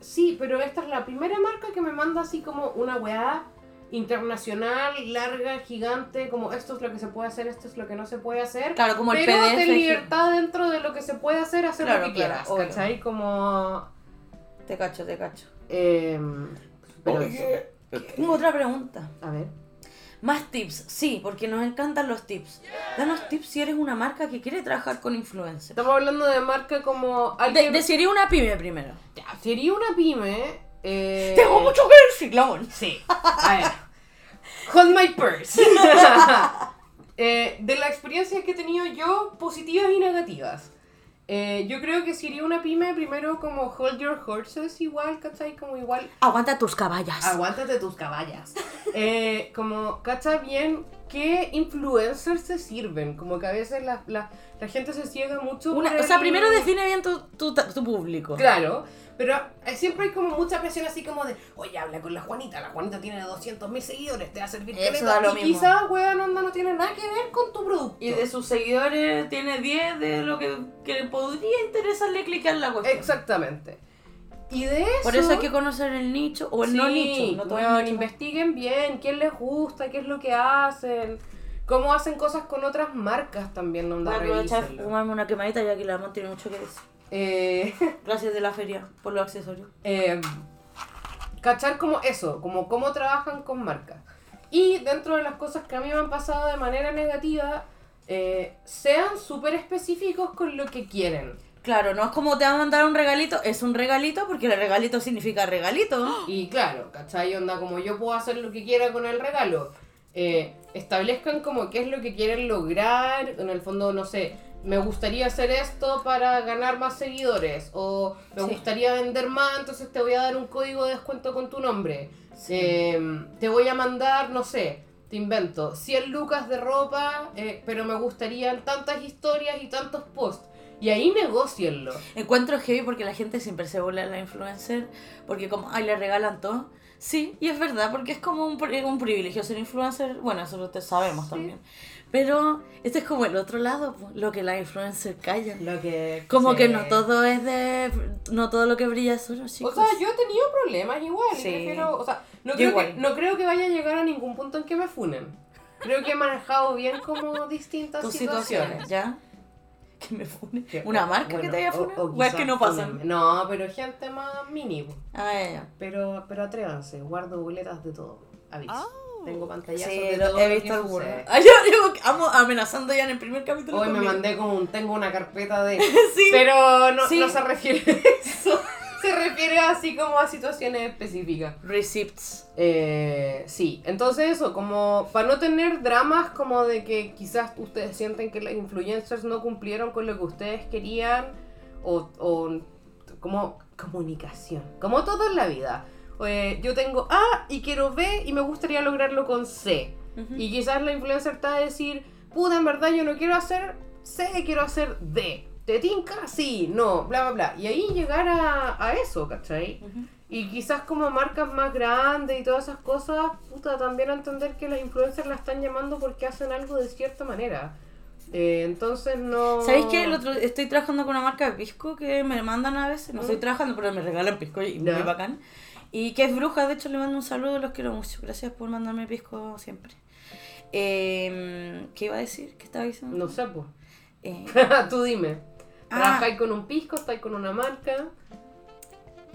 Sí, pero esta es la primera marca que me manda así como una weá internacional, larga, gigante, como esto es lo que se puede hacer, esto es lo que no se puede hacer. Claro, como el pero PDF. ten libertad dentro de lo que se puede hacer, hacer Claro, lo que claro, quieras, obvio. ¿cachai? Como... Te cacho, te cacho. em, pero Oye, Tengo otra pregunta. A ver. Más tips, sí, porque nos encantan los tips. Danos tips si eres una marca que quiere trabajar con influencers. Estamos hablando de marca como... De, alguien- deciría una pyme primero. Ya, sería una pyme... eh, Tengo mucho que decir, Lamón. Sí. A ver. Hold my purse. [LAUGHS] Eh, de la experiencia que he tenido yo, positivas y negativas. Eh, yo creo que si iría una pyme, primero como hold your horses igual, ¿cachai? Como igual, Aguanta tus caballas. aguántate tus caballas. Eh, como, ¿cacha bien qué influencers te sirven? Como que a veces la, la, la gente se ciega mucho Una- o sea, el- primero define bien tu, tu, tu público. Claro, pero eh, siempre hay como mucha presión así como de, oye, habla con la Juanita, la Juanita tiene 200 mil seguidores, te va a servir Eso caleta". da lo y mismo. quizás, weón, onda, no tiene nada que ver con tu producto. Y de sus seguidores tiene 10 de lo que, que podría interesarle clicar la cuestión. Exactamente. Y de eso... Por eso hay que conocer el nicho o el no Sí, nicho. No todo es weón, nicho. investiguen bien quién les gusta, qué es lo que hacen, cómo hacen cosas con otras marcas también, Voy onda, a aprovechar revísenlo. fumarme una quemadita ya que la Ramón tiene mucho que decir. Eh, [LAUGHS] Gracias de la feria por los accesorios. eh, cachar como eso, como cómo trabajan con marcas. Y dentro de las cosas que a mí me han pasado de manera negativa, eh, sean súper específicos con lo que quieren. Claro, no es como te van a mandar un regalito, es un regalito porque el regalito significa regalito. Y claro, ¿cachai? Onda, como yo puedo hacer lo que quiera con el regalo. Eh, establezcan como qué es lo que quieren lograr. En el fondo, no sé, me gustaría hacer esto para ganar más seguidores. O me Sí. gustaría vender más, entonces te voy a dar un código de descuento con tu nombre. Eh, te voy a mandar, no sé, te invento, 100 lucas de ropa, eh, pero me gustarían tantas historias y tantos posts. Y ahí negocienlo. Encuentro heavy porque la gente siempre se burla de la influencer, porque como, ay, le regalan todo. Sí, y es verdad, porque es como un, un privilegio ser influencer. Bueno, eso lo sabemos Sí. también. Pero este es como el otro lado, lo que las influencers callan. Lo que, Como sí. que no todo es de... No todo lo que brilla es oro, O chicos. sea, yo he tenido problemas igual. Sí. prefiero- o sea, no creo, igual. Que, no creo que vaya a llegar a ningún punto en que me funen. Creo que he manejado bien como distintas [LAUGHS] Tus situaciones. situaciones, ¿ya? [LAUGHS] Que me fune. Que- ¿Una o- marca que te haya o- funado? o Weas que quizás no pasan. No, pero gente más mínimo. Ah, ya, ya. Pero, pero atrévanse, guardo boletas de todo. Aviso. Tengo pantallazos Sí, de lo- todo. he visto que algunos. Ah, yo, yo amo amenazando ya en el primer capítulo. Hoy me mandé como un, tengo una carpeta de... [LAUGHS] Sí. Pero no, Sí. no se refiere a [LAUGHS] eso. Se refiere así como a situaciones específicas. Receipts. Eh, sí, entonces eso, como para no tener dramas como de que quizás ustedes sienten que las influencers no cumplieron con lo que ustedes querían o, o como comunicación, como todo en la vida. Eh, yo tengo A y quiero B y me gustaría lograrlo con C. Ujú. Y quizás la influencer está a decir, puta, en verdad yo no quiero hacer C, quiero hacer D. ¿Te tinca? Sí, no, bla, bla, bla. Y ahí llegar a, a eso, ¿cachai? Ujú. Y quizás como marcas más grandes y todas esas cosas, puta, también entender que las influencers la están llamando porque hacen algo de cierta manera. Eh, entonces no... ¿Sabéis qué? El otro, estoy trabajando con una marca de pisco que me mandan a veces. No Mm. estoy trabajando, pero me regalan pisco y muy bacán. Y que es bruja, de hecho le mando un saludo, los quiero mucho. Gracias por mandarme pisco siempre. Eh, ¿Qué iba a decir? ¿Qué estaba diciendo? No sé, pues. Eh, [LAUGHS] Tú dime. Ah. ¿Trabajáis con un pisco? ¿Estáis con una marca?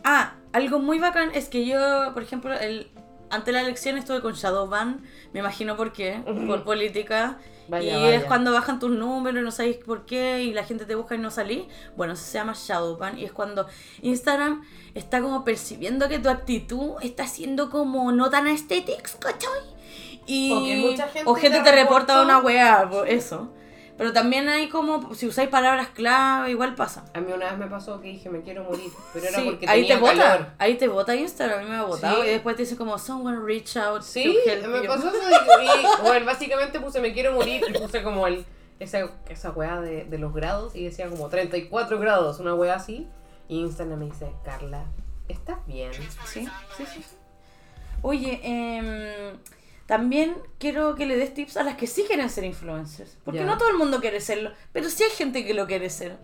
Ah, algo muy bacán es que yo, por ejemplo, el, ante la elección estuve con Shadowban, me imagino por qué, por política. Vaya, y vaya. es cuando bajan tus números, no sabéis por qué, y la gente te busca y no salí. Bueno, eso se llama Shadowban, y es cuando Instagram está como percibiendo que tu actitud está siendo como no tan aesthetics, ¿cachai? Y, O que mucha gente o gente te te reporta una weá, eso. Pero también hay como, si usáis palabras clave, igual pasa. A mí una vez me pasó que dije me quiero morir, pero era Sí, porque ahí tenía te vota, calor. ahí te vota Instagram, a mí me ha votado Sí. y después te dice como someone reach out Sí, to help me you". pasó eso y, [LAUGHS] bueno, básicamente puse me quiero morir y puse como el esa, esa weá de, de los grados y decía como 34 grados, una weá así. Y Instagram me dice, Carla, ¿estás bien? Sí, sí, sí. Oye, em, también quiero que le des tips a las que sí quieren ser influencers. Porque no todo el mundo quiere serlo, pero sí hay gente que lo quiere ser.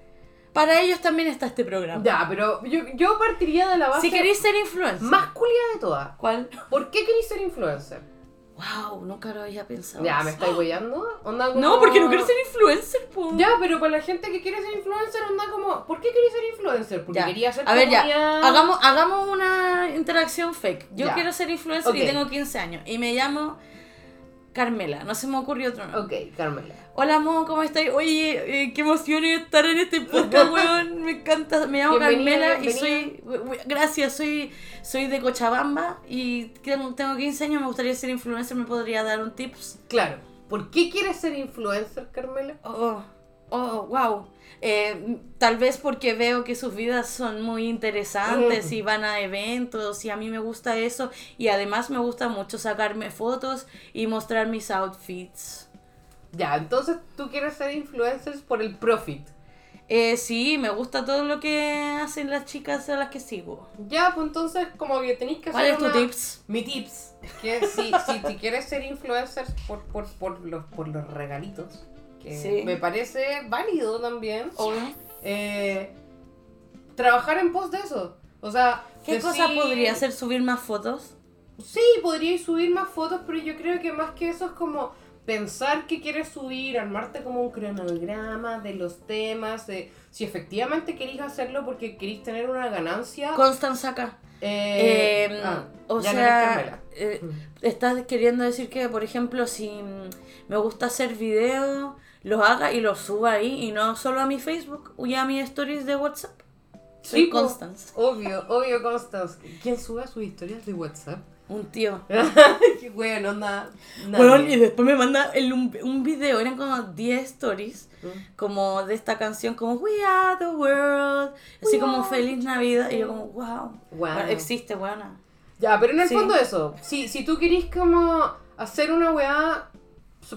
Para ellos también está este programa. Ya, pero yo, yo partiría de la base Si queréis ser influencer. más culia de todas. ¿Cuál? ¿Por qué queréis ser influencer? Wow, nunca lo había pensado. Ya. ¿me estáis weyando? Onda como- No, porque no quiero ser influencer, po. Ya, pero para la gente que quiere ser influencer, onda como, ¿por qué queréis ser influencer? Porque Ya. quería ser A ver, ya. Hagamos, hagamos una interacción fake. Yo Ya. quiero ser influencer y tengo 15 años. Y me llamo Carmela. No se me ocurrió otro nombre. Ok, Carmela. Hola, Mo, ¿cómo estáis? Oye, eh, qué emoción estar en este podcast, [LAUGHS] weón. Me encanta. Me llamo Bienvenida, Carmela y soy. Gracias, soy, soy de Cochabamba y tengo tengo 15 años. Me gustaría ser influencer. ¿Me podría dar un tips? Claro. ¿Por qué quieres ser influencer, Carmela? Oh, oh, wow. Eh, tal vez porque veo que sus vidas son muy interesantes y van a eventos y a mí me gusta eso y además me gusta mucho sacarme fotos y mostrar mis outfits. Ya, entonces tú quieres ser influencer por el profit. Eh, sí, me gusta todo lo que hacen las chicas a las que sigo. Ya, pues entonces como que tenéis que ¿Cuál hacer es tu una- tips? Mi tips es que si, si, si quieres ser influencer por, por, por, los, por los regalitos, que Sí. me parece válido también, Obvio. eh, trabajar en pos de eso. O sea, ¿Qué cosa podría hacer subir más fotos? Sí, podríais subir más fotos, pero yo creo que más que eso es como pensar que quieres subir, armarte como un cronograma de los temas, de si efectivamente queréis hacerlo porque queréis tener una ganancia. Constanza acá. eh, Eh, ah, o no sea, eh, Mm. estás queriendo decir que, por ejemplo, si me gusta hacer videos, los haga y los suba ahí y no solo a mi Facebook y a mis stories de WhatsApp. Soy Sí. Constance, Obvio, obvio, Constance. ¿Quién sube sus historias de WhatsApp? un tío. [LAUGHS] Qué bueno, nada. Bueno, y después me manda el- un, un video, eran como 10 stories, Mm. como de esta canción, como We Are the World, así We como Feliz Navidad, y yo como, wow, Wow. existe, buena. Ya, pero en el Sí. fondo eso. Si, si tú querís como hacer una weá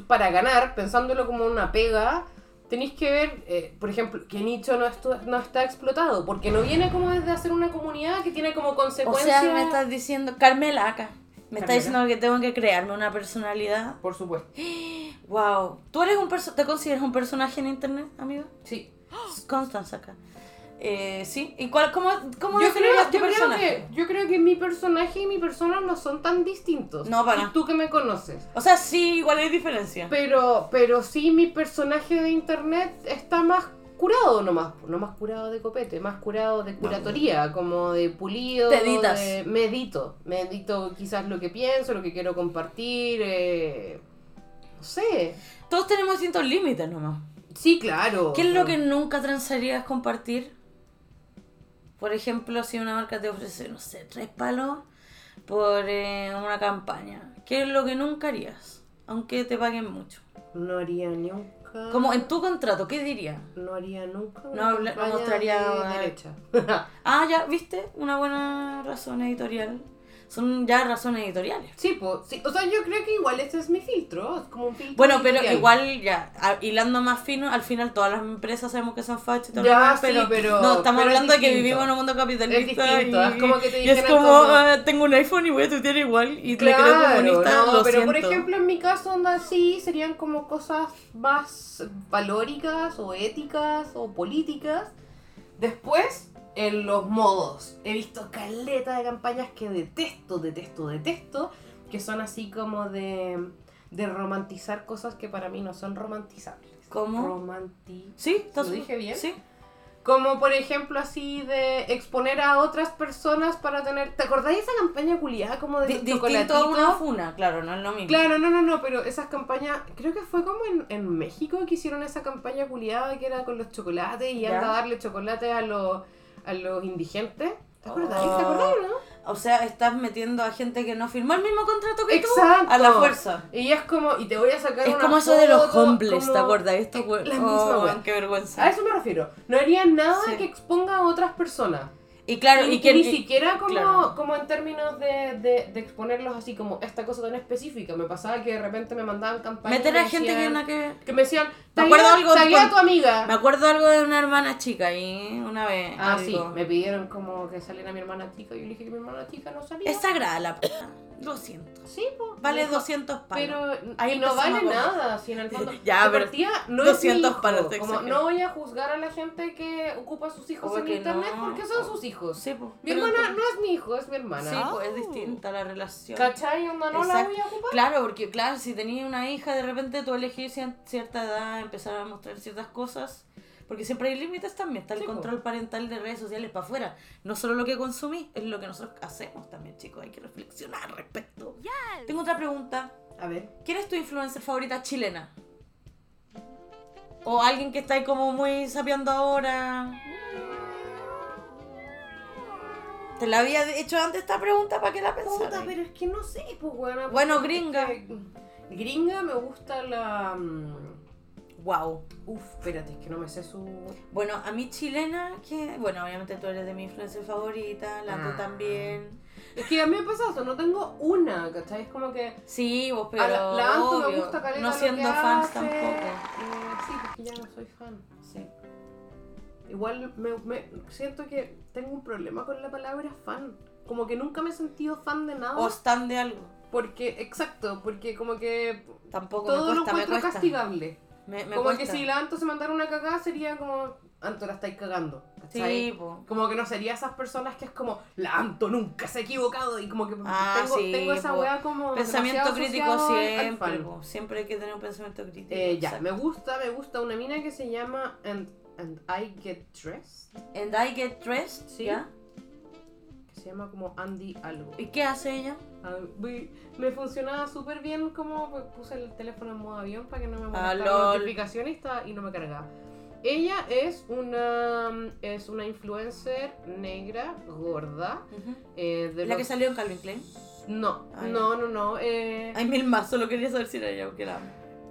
para ganar, pensándolo como una pega, tenéis que ver, eh, por ejemplo, qué nicho no, no está explotado. Porque no viene como desde hacer una comunidad que tiene como O consecuencias. sea, me estás diciendo, Carmela acá, me está Carmela. diciendo que tengo que crearme una personalidad. Por supuesto. [GASPS] Wow. ¿Tú eres un perso- te consideras un personaje en internet, amigo? Sí. [GASPS] Constance acá. Eh, sí. ¿Y cuál, cómo, cómo Yo creo, tu yo, creo que, yo creo que mi personaje y mi persona no son tan distintos. No, para Y tú que me conoces. O sea, sí, igual hay diferencia. Pero, pero sí mi personaje de internet está más curado nomás, no más curado de copete, más curado de curatoría, como de pulido, Te editas. de- medito, medito quizás lo que pienso, lo que quiero compartir, eh, no sé. Todos tenemos distintos límites nomás. Sí, claro. ¿Qué es lo que nunca transarías compartir? Por ejemplo, si una marca te ofrece, no sé, tres palos por eh, una campaña. ¿Qué es lo que nunca harías? Aunque te paguen mucho. No haría nunca. Como en tu contrato, ¿qué dirías? No haría nunca. No no mostraría- de derecha. [LAUGHS] Ah, ya, ¿viste? Una buena razón editorial. Son ya razones editoriales. sí, pues, sí. O sea, yo creo que igual este es mi filtro. Es como un filtro. Bueno, pero editorial. igual ya, a- hilando más fino, al final todas las empresas sabemos que son fachas Ya, demás, sí, pero, pero- no, estamos pero es hablando de que vivimos en un mundo capitalista Es distinto, y, es como que te y es como, como- ah, tengo un iPhone y voy a tuitear igual y Claro, le creo comunista, no, lo pero por siento. ejemplo en mi caso onda sí serían como cosas más valóricas o éticas o políticas. Después, en los modos, he visto caleta de campañas que detesto, detesto, detesto, que son así como de, de romantizar cosas que para mí no son romantizables. ¿Cómo? Romanti... ¿Sí? ¿Estás- ¿Lo dije bien? Sí. Como por ejemplo así de exponer a otras personas para tener... ¿Te acordáis de esa campaña culiada como de los distinto a una funa, claro, no es lo mismo. Claro, no, no, no, pero esas campañas, creo que fue como en, en México que hicieron esa campaña culiada que era con los chocolates y anda a darle chocolate a los, a los indigentes. ¿Te acuerdas? Oh. ¿Te acuerdas, no? O sea, estás metiendo a gente que no firmó el mismo contrato que Exacto. tú a la fuerza. Y es como, y te voy a sacar Es una como eso de los homeless, como- ¿te acuerdas? Esto, misma Oh, wea. qué vergüenza. A eso me refiero. No haría nada Sí. que exponga a otras personas. Y claro, y, y que ni siquiera como, claro. como en términos de, de, de exponerlos así como esta cosa tan específica. Me pasaba que de repente me mandaban campañas. meter y a gente que decían- que que me decían, Me acuerdo algo con- tu amiga. Me acuerdo algo de una hermana chica y una vez. Ah, algo. sí, me pidieron como que saliera mi hermana chica. Yo le dije que mi hermana chica no salía. Es sagrada la p. Lo siento. Sí, pues. Vale 200 palos. Pero Ahí no vale nada, si en el fondo. Ya, pero partida, no 200 es mi hijo. palos, Como no voy a juzgar a la gente que ocupa a sus hijos en internet no. porque son sus hijos. Sí, pues. Mi hermana tú- no es mi hijo, es mi hermana. Sí, pues es distinta la relación. ¿Cachai? Onda, no la Exacto. voy a ocupar. Claro, porque claro, si tenías una hija, de repente tú elegís cier- cierta edad, empezar a mostrar ciertas cosas. Porque siempre hay límites también, está el Sí, po. control parental de redes sociales para afuera. No solo lo que consumís, es lo que nosotros hacemos también, chicos. Hay que reflexionar al respecto. Tengo otra pregunta. A ver. ¿Quién es tu influencer favorita chilena? O alguien que está ahí como muy sapeando ahora. Te la había hecho antes esta pregunta para que la Puta, pensaras. pero es que no sé, pues bueno. Bueno, gringa. Gringa me gusta la. Wow. Uf, espérate, es que no me sé su. Bueno, a mí chilena, que bueno, obviamente tú eres de mi influencer favorita, la Ah. tú también. Es que a mí me pasa eso, no tengo una, ¿cachai? Es como que. Sí, vos, pero a la, la Anto me obvio, gusta caleta no lo siendo que fans hace. tampoco. Eh, sí, porque ya no soy fan. Sí. Igual me, me siento que tengo un problema con la palabra fan. Como que nunca me he sentido fan de nada. O están de algo. Porque, exacto, porque como que Tampoco todo me lo cuesta, me encuentro cuesta. castigable. Me, me como cuesta. que si la Anto se mandara una cagada sería como, Anto la estáis cagando. Sí. Como que no sería esas personas que es como, la Anto nunca se ha equivocado y como que Ah, tengo, sí, tengo esa po. weá como Pensamiento crítico siempre, po. siempre hay que tener un pensamiento crítico. Eh, ya, exacto. me gusta, me gusta una mina que se llama And, And I Get Dressed, And I Get Dressed, Sí. ¿ya? Que se llama como Andy algo. ¿Y qué hace ella? Ah, me funcionaba súper bien como pues, puse el teléfono en modo avión para que no me Ah, molestara la lol. notificación y, no me cargaba. Ella es una es una influencer negra, gorda, Ujú. eh, de La los- que salió en Calvin Klein. No, Ah, no, no, no. Eh, Hay mil más, solo quería saber si era ella o que era.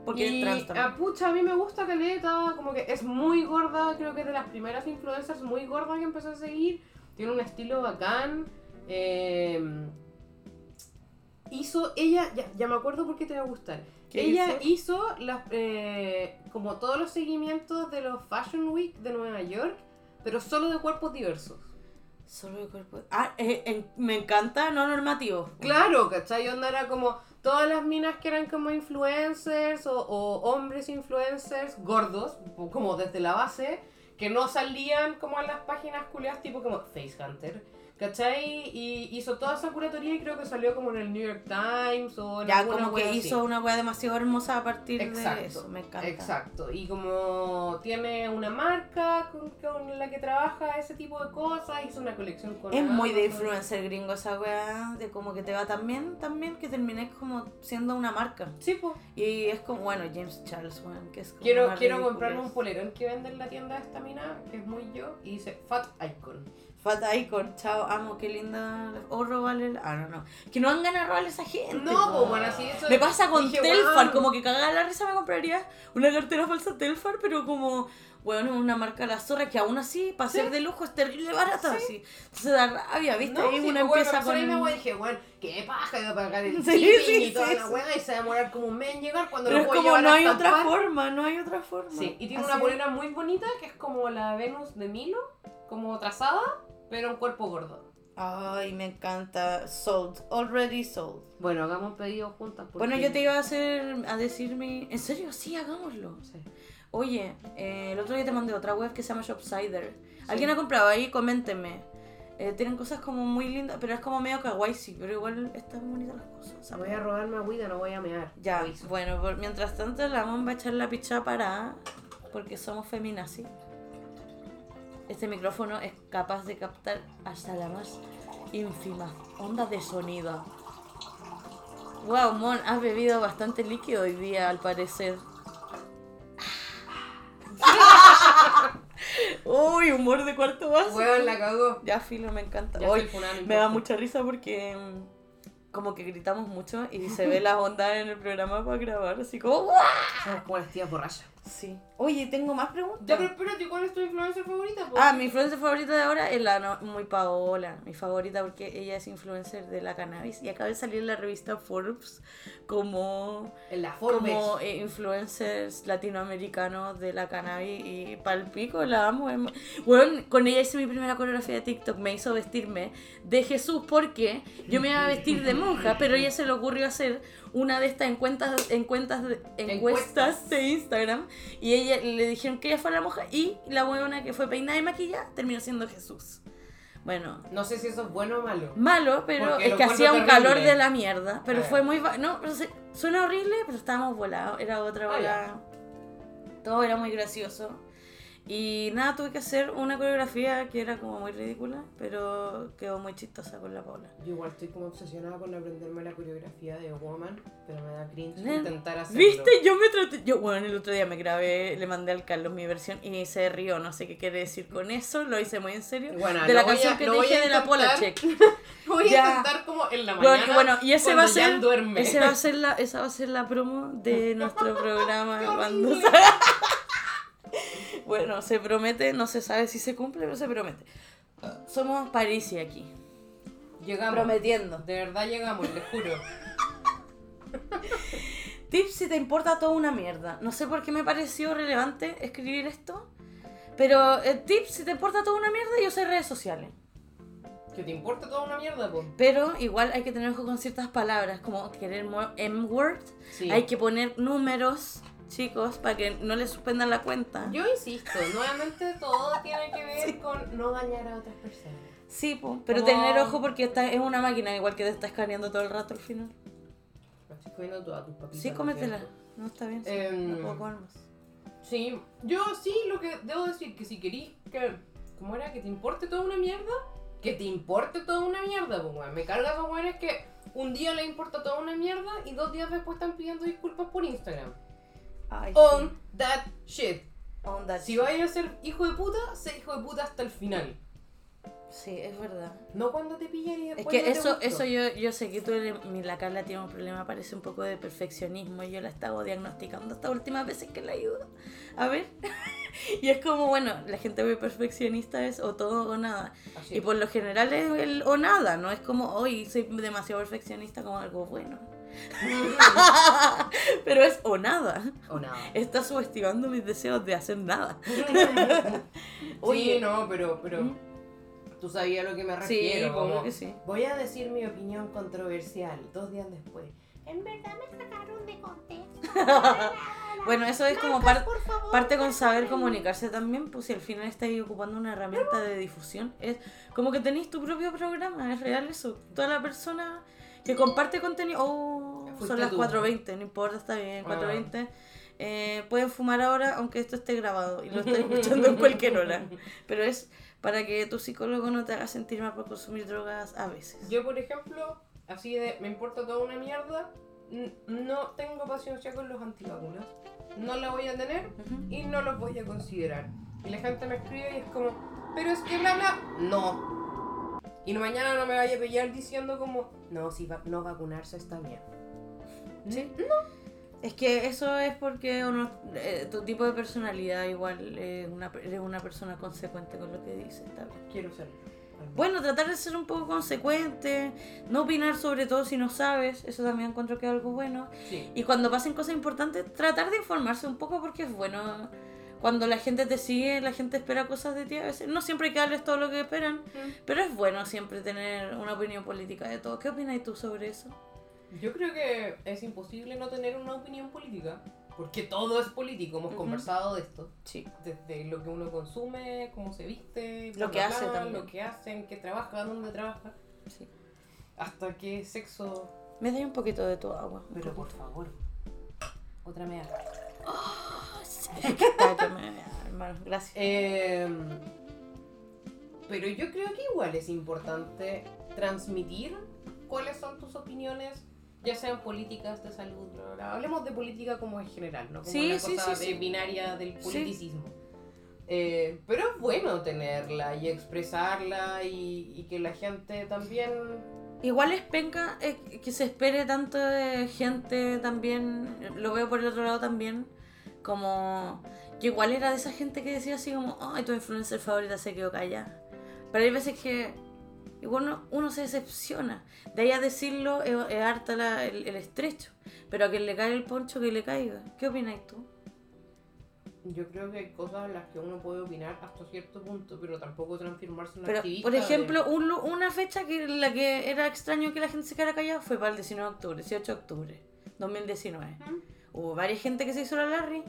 Porque y, es trans también. ah, pucha, a mí me gusta Caleta, como que es muy gorda, creo que es de las primeras influencers muy gordas que empecé a seguir. Tiene un estilo bacán. eh, hizo, ella, ya, ya me acuerdo por qué te va a gustar. ¿Qué Ella hizo, las, eh, como todos los seguimientos de los Fashion Week de Nueva York, pero solo de cuerpos diversos. Solo de cuerpo. Ah, eh, eh, me encanta no normativo. Claro, ¿cachai? Onda era como todas las minas que eran como influencers o, o hombres influencers gordos, como desde la base, que no salían como en las páginas culiadas tipo como Facehunter. ¿Cachai? Y hizo toda esa curatoría y creo que salió como en el New York Times o en Ya como que wea así. hizo una weá demasiado hermosa a partir Exacto, de eso. Me encanta. Exacto. Y como tiene una marca con, con la que trabaja ese tipo de cosas, hizo una colección con Es muy de influencer gringo esa weá, de como que te va tan bien, tan bien que terminé como siendo una marca. Sí, pues. Y es como, bueno, James Charles, weón, que es como Quiero, quiero comprarme un polerón que vende en la tienda de esta mina, que es muy yo, y dice Fat Icon. Fat Icon, chao, amo, qué linda. O robarle. Ah, no, no. Que no van ganas de robarle a esa gente. No, pues bueno, así eso. Me pasa con dije, Telfar, como que cagada la risa me compraría una cartera falsa Telfar, pero como, bueno, una marca la zorra que aún así, para Sí. ser de lujo, es terrible barata. Sí. Entonces da rabia, ¿viste? No, Ahí sí, una pues, bueno, empieza me con. wea, dije, bueno, qué paja, iba a pagar el [LAUGHS] shipping y toda la wea, y se va a demorar como un mes en llegar cuando Pero lo es puedo como llevar no hay otra estampar. forma, no hay otra forma. Sí, y tiene Así una es. polera muy bonita que es como la Venus de Milo, como trazada, pero un cuerpo gordo. Ay, me encanta. Sold, already sold. Bueno, hagamos pedido juntas. Bueno, yo te iba a hacer, a decir mi... ¿En serio? Sí, hagámoslo. Sí. Oye, eh, el otro día te mandé otra web que se llama Shopsider. ¿Alguien ha comprado ahí? Coméntenme. Eh, tienen cosas como muy lindas, pero es como medio kawaii, sí, pero igual están bonitas las cosas. ¿sabes? Voy a robarme agüita, no voy a mear. Ya, Aviso. bueno, por- mientras tanto la vamos a echar la picha para porque somos feminazis. Este micrófono es capaz de captar hasta la más ínfima onda de sonido. Wow, Mon, has bebido bastante líquido hoy día, al parecer. Uy, humor de cuarto vaso. Weón, la cagó. Ya, filo, me encanta. Ya Hoy me da mucha risa porque mm, como que gritamos mucho y se ve la onda en el programa para grabar, así como como las tías borrachas. Sí. Oye, tengo más preguntas. Ya, pero espérate, ¿cuál es tu influencer favorita? Ah, mi influencer favorita de ahora es la no- muy Paola, mi favorita porque ella es influencer de la cannabis y acaba de salir en la revista Forbes como, En la Forbes. como eh, influencers latinoamericanos de la cannabis y palpico, la amo. Bueno, con ella hice mi primera coreografía de TikTok, me hizo vestirme de Jesús porque yo me iba a vestir de monja, pero ella se le ocurrió hacer una de estas en cuentas, en cuentas de, encuestas Encuestas. de Instagram y ella le dijeron que ella fuera la monja y la buena que fue peinada y maquillada terminó siendo Jesús. Bueno, No sé si eso es bueno o malo. malo, pero Porque es que hacía un calor de la mierda, pero Ah, fue muy... No, pero se- suena horrible, pero estábamos volados, era otra Ah, bola. Todo era muy gracioso. Y nada, tuve que hacer una coreografía que era como muy ridícula, pero quedó muy chistosa con la Paula. Yo igual estoy como obsesionada con aprenderme la coreografía de Woman, pero me da cringe Nen, intentar hacerlo. ¿Viste? Yo me traté. Yo, bueno, el otro día me grabé, le mandé al Carlos mi versión y se rió. No sé qué quiere decir con eso. Lo hice muy en serio. Bueno, de la canción a- que te dije a de la intentar. Polachek. [LAUGHS] Voy a Ya. intentar como en la Bueno, mañana. y bueno, y ese va a ser. Ese va a ser la, esa va a ser la promo de [LAUGHS] nuestro programa cuando. Bueno, se promete, no se sabe si se cumple, pero se promete. Somos Parisi aquí. Llegamos. Prometiendo. De verdad llegamos, les juro. [LAUGHS] Tips si te importa toda una mierda. No sé por qué me pareció relevante escribir esto. Pero eh, tips si te importa toda una mierda, yo sé redes sociales. Que te importa toda una mierda, po. Pero igual hay que tener ojo con ciertas palabras, como querer M-word. Sí. Hay que poner números, chicos, para que no les suspendan la cuenta. Yo insisto, nuevamente todo tiene que ver con no dañar a otras personas. Sí, po, pero Como- tener ojo porque esta es una máquina, igual que te está escaneando todo el rato al final. Me estoy comiendo todas tus papitas. Sí, ¿no es cómetela. No está bien, sí, Em, no puedo. Sí, yo sí, lo que debo decir, que si querís que, ¿cómo era? Que te importe toda una mierda, que te importe toda una mierda, pues. Me carga esos weones que un día les importa toda una mierda y dos días después están pidiendo disculpas por Instagram. Ay, On that shit. sí. Onda, Si sí. vayas a ser hijo de puta, sé hijo de puta hasta el final. Sí, es verdad. No cuando te pillan y Es después que no te eso, gustó. eso yo, yo sé que tú eres, mi- la Carla tiene un problema, parece un poco de perfeccionismo. Yo la he estado diagnosticando estas últimas veces que la ayudo. A ver. [LAUGHS] y es como, bueno, la gente muy perfeccionista es o todo o nada. Así. Y por lo general es el o nada, no es como, hoy soy demasiado perfeccionista como algo bueno. [LAUGHS] Pero es o nada. o nada. Está subestimando mis deseos de hacer nada. [LAUGHS] sí, Oye. no, pero, pero ¿Mm? tú sabías lo que me Sí, refiero. obvio como, que sí. Voy a decir mi opinión controversial dos días después. En verdad me sacaron de contexto. [LAUGHS] Bueno, eso es como par- parte con saber comunicarse también, pues si al final estáis ocupando una herramienta de difusión, es como que tenéis tu propio programa, es real eso. Toda la persona que comparte contenido, oh, Fuiste son las tú. 4.20, no importa, está bien, Ah. 4.20. Eh, pueden fumar ahora, aunque esto esté grabado y lo [LAUGHS] estés escuchando en cualquier hora. Pero es para que tu psicólogo no te haga sentir mal por consumir drogas a veces. Yo, por ejemplo, así de me importa toda una mierda, no tengo paciencia con los antivacunas. No la voy a tener y no los voy a considerar. Y la gente me escribe y es como, pero es que bla bla, no. Y mañana no me vaya a pillar diciendo como, no, si va- no vacunarse está bien. Sí. Es que eso es porque uno, eh, tu tipo de personalidad igual eh, una, eres una persona consecuente con lo que dices. Quiero ser. Bueno, tratar de ser un poco consecuente, no opinar sobre todo si no sabes, eso también encuentro que es algo bueno. Sí. Y cuando pasen cosas importantes, tratar de informarse un poco porque es bueno. Cuando la gente te sigue, la gente espera cosas de ti a veces. No siempre hay que darles todo lo que esperan, pero es bueno siempre tener una opinión política de todo. ¿Qué opinas tú sobre eso? Yo creo que es imposible no tener una opinión política, porque todo es político, hemos Ujú. conversado de esto. Sí. Desde lo que uno consume, cómo se viste, Lo que bla, hace también. lo que hacen, qué trabaja, dónde trabaja, sí. hasta qué sexo. Me da un poquito de tu agua. Pero por favor, otra mea. Es que está que me- hermano, gracias. Em, pero yo creo que igual es importante transmitir cuáles son tus opiniones, ya sean políticas de salud, bla, bla, bla. hablemos de política como en general, no como Sí, una sí, cosa sí, de sí. binaria del politicismo. Eh, pero es bueno tenerla y expresarla y, y que la gente también... Igual es penca eh, que se espere tanto de gente también, lo veo por el otro lado también, como que igual era de esa gente que decía así como, ay, tu influencer favorita se quedó callada. Pero hay veces que igual uno, uno se decepciona. De ahí a decirlo es, es harta la- el, el estrecho. Pero a quien le cae el poncho, que le caiga. ¿Qué opinas tú? Yo creo que hay cosas en las que uno puede opinar hasta cierto punto, pero tampoco transformarse en Pero, activista. por de- ejemplo, un una fecha que la que era extraño que la gente se quedara callada fue para el 19 de octubre, 18 de octubre, 2019. ¿Mm? Hubo varias gente que se hizo la Larry,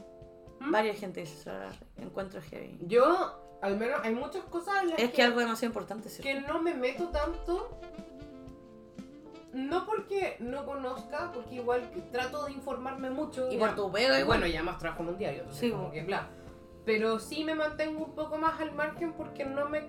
¿Mm? varias gente que se hizo la Larry. Encuentro heavy. Yo, al menos, hay muchas cosas en las Es que algo demasiado importante, ¿cierto? que no me meto tanto. No porque no conozca, porque igual que trato de informarme mucho. Y por tu pega y igual. bueno, ya más trabajo en un diario, entonces Sí, como que bla. Pero sí me mantengo un poco más al margen porque no me.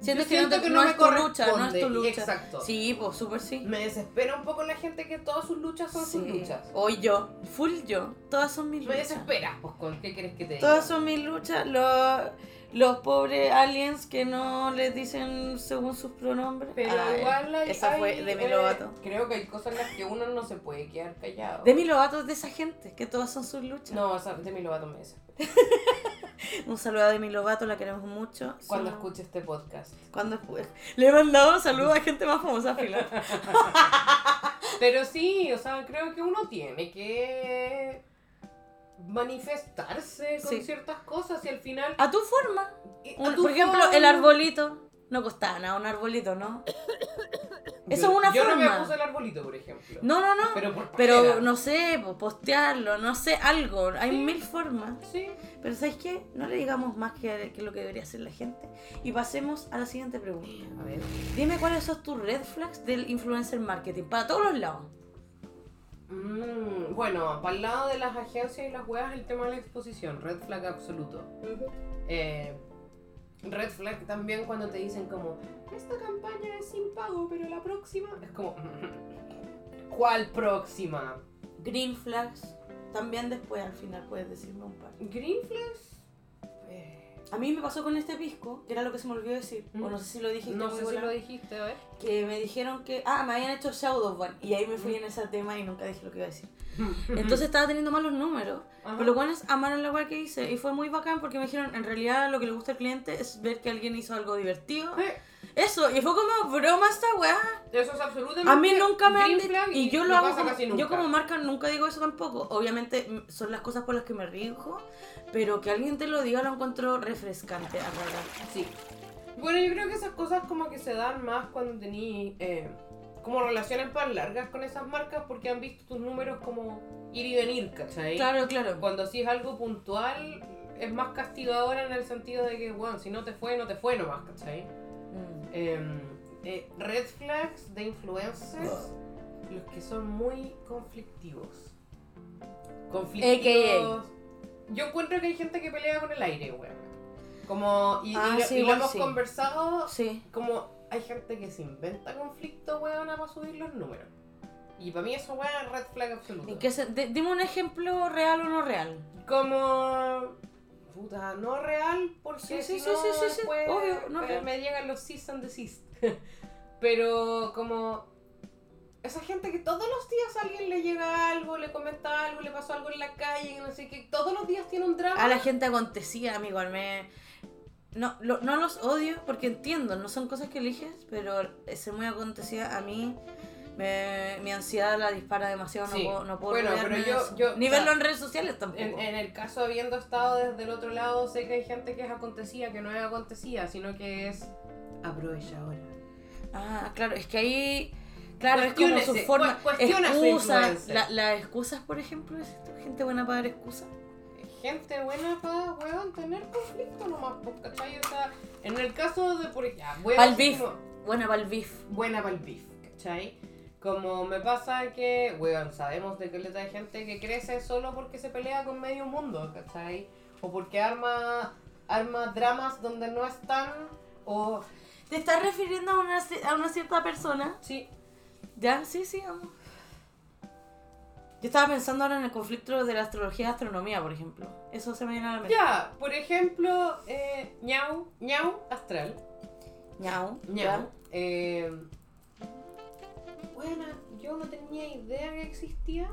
Sientes yo que no siento no me es tu lucha, no es tu lucha. Exacto. Sí, pues súper sí. Me desespera un poco la gente que todas sus luchas son sus luchas. Hoy yo, full yo. Todas son mis Me luchas. desespera, pues con qué quieres que te diga. Todas son mis luchas. Los, los pobres aliens que no les dicen según sus pronombres. Pero Ay, igual hay, Esa fue hay, Demi eh, Lovato. Creo que hay cosas en las que uno no se puede quedar callado. Demi Lovato es de esa gente, que todas son sus luchas. No, o sea, Demi Lovato me desespera. [LAUGHS] [LAUGHS] Un saludo a Demi Lovato, la queremos mucho. Cuando Somos- escuche este podcast. Cuando Le he mandado saludos a gente más famosa, fila. [LAUGHS] Pero sí, o sea, creo que uno tiene que manifestarse con Sí. ciertas cosas y al final... A tu forma. y a Un- tu por ejemplo, el arbolito. No costaba nada un arbolito, ¿no? Eso Yo- es una yo no forma. me puse el arbolito, por ejemplo. No, no, no. Pero por Pero no sé, po, postearlo, no sé, algo. Hay Sí. mil formas. Sí. Pero ¿sabes qué? No le digamos más que, que lo que debería hacer la gente. Y pasemos a la siguiente pregunta. A ver. Dime cuáles son tus red flags del influencer marketing. Para todos los lados. Mm, bueno, para el lado de las agencias y las weas, el tema de la exposición. Red flag absoluto. Eh, red flag también cuando te dicen como, esta campaña es sin pago, pero la próxima es como, [LAUGHS] ¿cuál próxima? Green flags. También después al final puedes decirme un par. Green flags. Eh, A mí me pasó con este pisco, que era lo que se me olvidó decir. Mm. O no sé si lo dijiste no sé si lo dijiste, a ver. Que me dijeron que. Ah, me habían hecho Shadow Ban. Y ahí me fui en ese tema y nunca dije lo que iba a decir. [LAUGHS] Entonces estaba teniendo malos números. Ajá. Pero los buenos amaron la weá que hice. Y fue muy bacán porque me dijeron, en realidad lo que le gusta al cliente es ver que alguien hizo algo divertido. Eh, Eso, y fue como broma esta weá. Eso es absolutamente. A mí nunca me han flag Y yo lo hago. como- yo como marca nunca digo eso tampoco. Obviamente mm, son las cosas por las que me rijo. Pero que alguien te lo diga lo encuentro refrescante, a verdad. Sí. Bueno, yo creo que esas cosas como que se dan más cuando tení eh, como relaciones más largas con esas marcas porque han visto tus números como ir y venir, ¿cachai? Claro, claro. Cuando si es algo puntual, es más castigadora en el sentido de que, bueno, si no te fue, no te fue nomás, ¿cachai? Mm. Em, eh, red flags de influencers, los que son muy conflictivos. Conflictivos. Yo encuentro que hay gente que pelea con el aire, weón. Como, y, y Ah, lo- sí, y lo hemos sí. conversado, Sí. como hay gente que se inventa conflicto, weón, para subir los números. Y para mí eso, weón, es red flag absoluto. ¿Y qué se- de- dime un ejemplo real o no real. Como. Puta, no real, porque si sí, no, sí, sí, sí, después, obvio, no real. me llegan los cease and desist. [LAUGHS] Pero como. Esa gente que todos los días a alguien le llega algo, le comenta algo, le pasó algo en la calle, no sé qué, todos los días tiene un drama. A la gente acontecía, amigo, me... No, lo- no los odio porque entiendo, no son cosas que eliges, pero ser muy acontecida a mí, me- mi ansiedad la dispara demasiado, Sí. no puedo, no puedo Bueno, pero yo- yo- Ni o sea, verlo en redes sociales tampoco. En, en el caso habiendo estado desde el otro lado, sé que hay gente que es acontecida, que no es acontecida, sino que es aprovecha ahora. Ah, claro, es que ahí... Claro, es como su forma... cu- Excusas, la- las excusas, por ejemplo, es gente buena para dar excusas. Gente buena para, weón, tener conflicto nomás, pues, ¿cachai? O sea, en el caso de, por ejemplo, voy a Pa'l decir beef. como- Buena para el beef. buena para el beef, ¿cachai? Como me pasa que, weón, sabemos de que hay gente que crece solo porque se pelea con medio mundo, ¿cachai? O porque arma, arma dramas donde no están, o... ¿Te estás refiriendo a una, a una cierta persona? Sí, Ya, sí, sí, vamos. Yo estaba pensando ahora en el conflicto de la astrología y astronomía, por ejemplo. Eso se me viene a la mente. ya, por ejemplo, eh, ñau, ñau astral, Ñau. ñau. Eh, bueno, yo no tenía idea que existía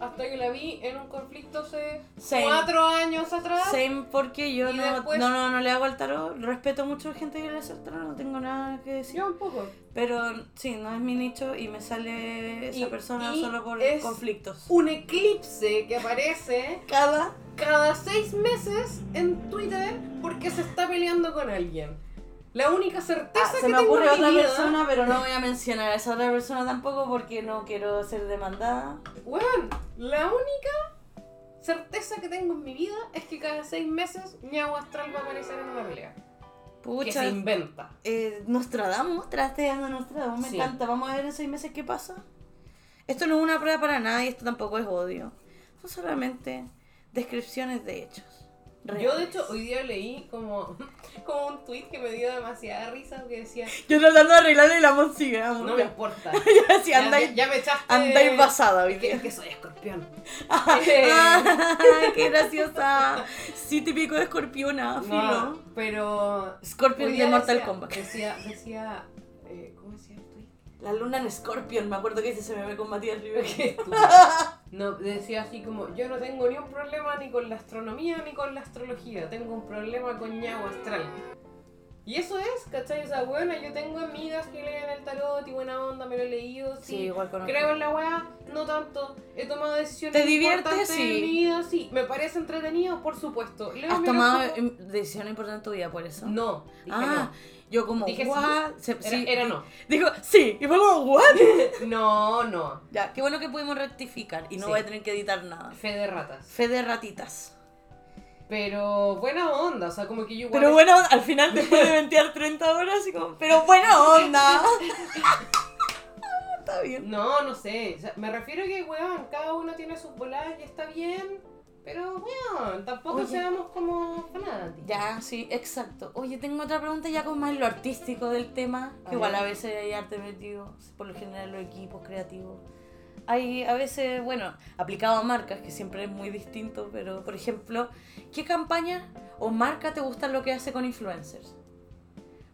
hasta que la vi en un conflicto hace Same. cuatro años atrás. Same porque yo no, después- no, no, no le hago al tarot. Respeto mucho a la gente que le hace el tarot, no tengo nada que decir. Yo un poco. Pero sí, no es mi nicho y me sale esa Y- persona y solo por es- conflictos. Un eclipse que aparece [LAUGHS] Cada. cada seis meses en Twitter porque se está peleando con alguien. La única certeza Ah, que se me tengo ocurre en mi otra vida, persona, pero no voy a mencionar a esa otra persona tampoco porque no quiero ser demandada. Weón, la única certeza que tengo en mi vida es que cada seis meses ñau astral va a aparecer en una pelea. Que Pucha, se inventa. eh, Nostradamus, trasteando Nostradamus, me Sí. encanta. Vamos a ver en seis meses qué pasa. Esto no es una prueba para nada y esto tampoco es odio. Son solamente descripciones de hechos. Yo de hecho hoy día leí como, [LAUGHS] como un tweet que me dio demasiada risa que decía, Yo tratando de arreglarle la música. no me importa. [LAUGHS] ya, sí, Ya, andáis, ya- me echaste... andáis basada hoy día. es que soy escorpión. [LAUGHS] Ay, qué graciosa. Sí, típico de escorpiona, filo. No, pero... Scorpion de Mortal decía- Kombat. Decía, decía, La luna en Scorpion, me acuerdo que ese se me ve con Matías. Qué estúpido. [LAUGHS] No, decía así como, yo no tengo ni un problema ni con la astronomía ni con la astrología, tengo un problema con ñau astral. Y eso es, ¿cachai? O sea, bueno, yo tengo amigas que leen el tarot y buena onda, me lo he leído, sí. Sí, igual con Creo en la weá, no tanto. He tomado decisiones ¿Te diviertes? importantes Sí. en mi vida, sí. Me parece entretenido, por supuesto. Leo ¿Has tomado em, decisión importante en tu vida por eso? No, dije ah, yo como, Dije sí. what? Era, sí, era no. Dijo, sí, y fue como, what? [LAUGHS] No, no. ya, qué bueno que pudimos rectificar y no Sí. voy a tener que editar nada. Fe de ratas. Fe de ratitas. Pero buena onda, o sea, como que yo igual. Pero bueno, al final después de [LAUGHS] ventear 30 horas, y como, pero buena onda. [LAUGHS] Está bien. No, no sé. o sea, me refiero a que, weón, cada uno tiene sus voladas y está bien. Pero, weón, tampoco Oye. seamos como fanáticos. Ya, sí, exacto. Oye, tengo otra pregunta ya con más lo artístico del tema, A que igual a veces hay arte metido, por lo general los equipos creativos. Hay a veces, bueno, aplicado a marcas, que siempre es muy distinto, pero por ejemplo, ¿qué campaña o marca te gusta lo que hace con influencers?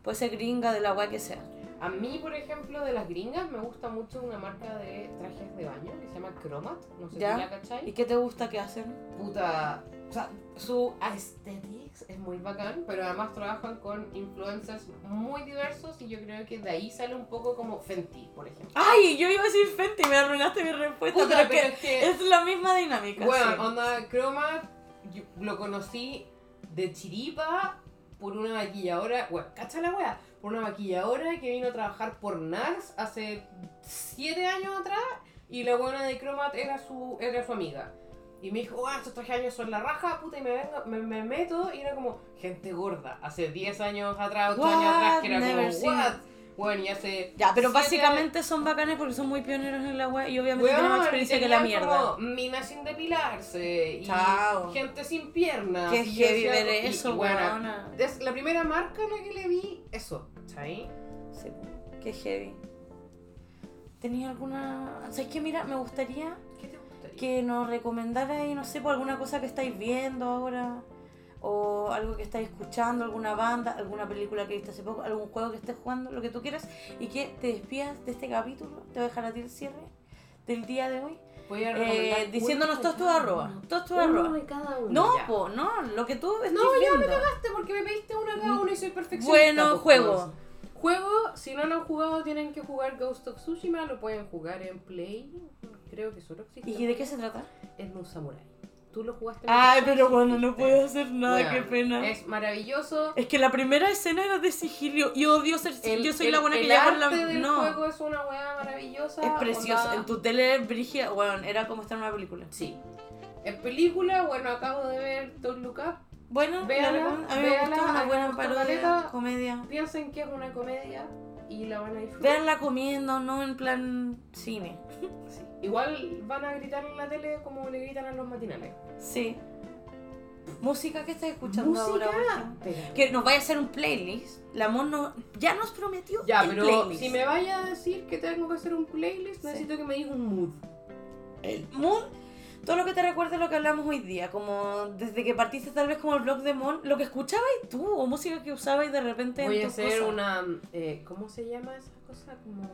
Puede ser gringa, de la guay que sea. A mí, por ejemplo, de las gringas, me gusta mucho una marca de trajes de baño que se llama Chromat. No sé ¿Ya? si la ¿Y cachai. qué te gusta que hacen? Puta. O sea, su aesthetics es muy bacán, pero además trabajan con influencers muy diversos y yo creo que de ahí sale un poco como Fenty, por ejemplo. ¡Ay! Yo iba a decir Fenty, me arruinaste mi respuesta, Puta, pero, pero es es que es la misma dinámica. Bueno, sí. onda Chromat, yo lo conocí de chiripa por una maquilladora, bueno, cacha la wea, por una maquilladora que vino a trabajar por NARS hace 7 años atrás y la buena de Cromat era su, era su amiga. Y me dijo, oh, estos trajes años son la raja, puta, y me, vengo, me, me meto y era como gente gorda. Hace 10 años atrás, 8 años atrás, que era Never como, what? Bueno, y hace. Ya, pero siete básicamente son bacanes porque son muy pioneros en la web y obviamente Weón, tienen más experiencia que la mierda. Minas sin depilarse. Y Chao. gente sin piernas. Qué heavy ver eso, bueno, weona. Es la primera marca a la que le vi eso. ¿Sabes? Sí, qué heavy. ¿Tenía alguna...? ¿Sabes qué? Mira, me gustaría ¿Qué te gustaría? que nos recomendarais, no sé, por alguna cosa que estáis viendo ahora, o algo que estáis escuchando, alguna banda, alguna película que viste hace poco, algún juego que estés jugando, lo que tú quieras, y que te despidas de este capítulo, te voy a dejar a ti el cierre del día de hoy, Voy a eh, diciéndonos todos tus arrobas, todos tus arrobas. cada uno. No, po, no, lo que tú estés No, ya me viendo. cagaste porque me pediste uno de cada uno y soy perfeccionista. Bueno, pues, juego. pues. Juego, si no lo han jugado, tienen que jugar Ghost of Tsushima. Lo pueden jugar en Play. Creo que solo existe. ¿Y de qué se trata? Es un samurai. ¿Tú lo jugaste Ay, pero bueno, no puedo hacer nada, Bueno, qué pena. Es maravilloso. Es que la primera escena era de sigilio y odio ser El- yo soy el- la buena que el ya con la del no juego es una weá maravillosa. es precioso onda- en tu tele brigia bueno era como estar en una película Sí. En película, bueno, acabo de ver Don't Look Up. bueno a mí me gustó una buena parodia comedia Piensen que es una comedia y la van a disfrutar. Veanla comiendo no en plan cine Sí. Igual van a gritar en la tele como le gritan a los matinales. sí música que estás escuchando ahora último? Espera. que nos vaya a hacer un playlist la Mon no- ya nos prometió Ya, el pero playlist. si me vaya a decir que tengo que hacer un playlist, Sí. necesito que me diga un mood. el Mon todo lo que te recuerde lo que hablamos hoy día, como desde que partiste tal vez como el blog de Mon, lo que escuchabas tú o música que usabas de repente Voy en a hacer cosas. una. eh, ¿Cómo se llama esa cosa? Como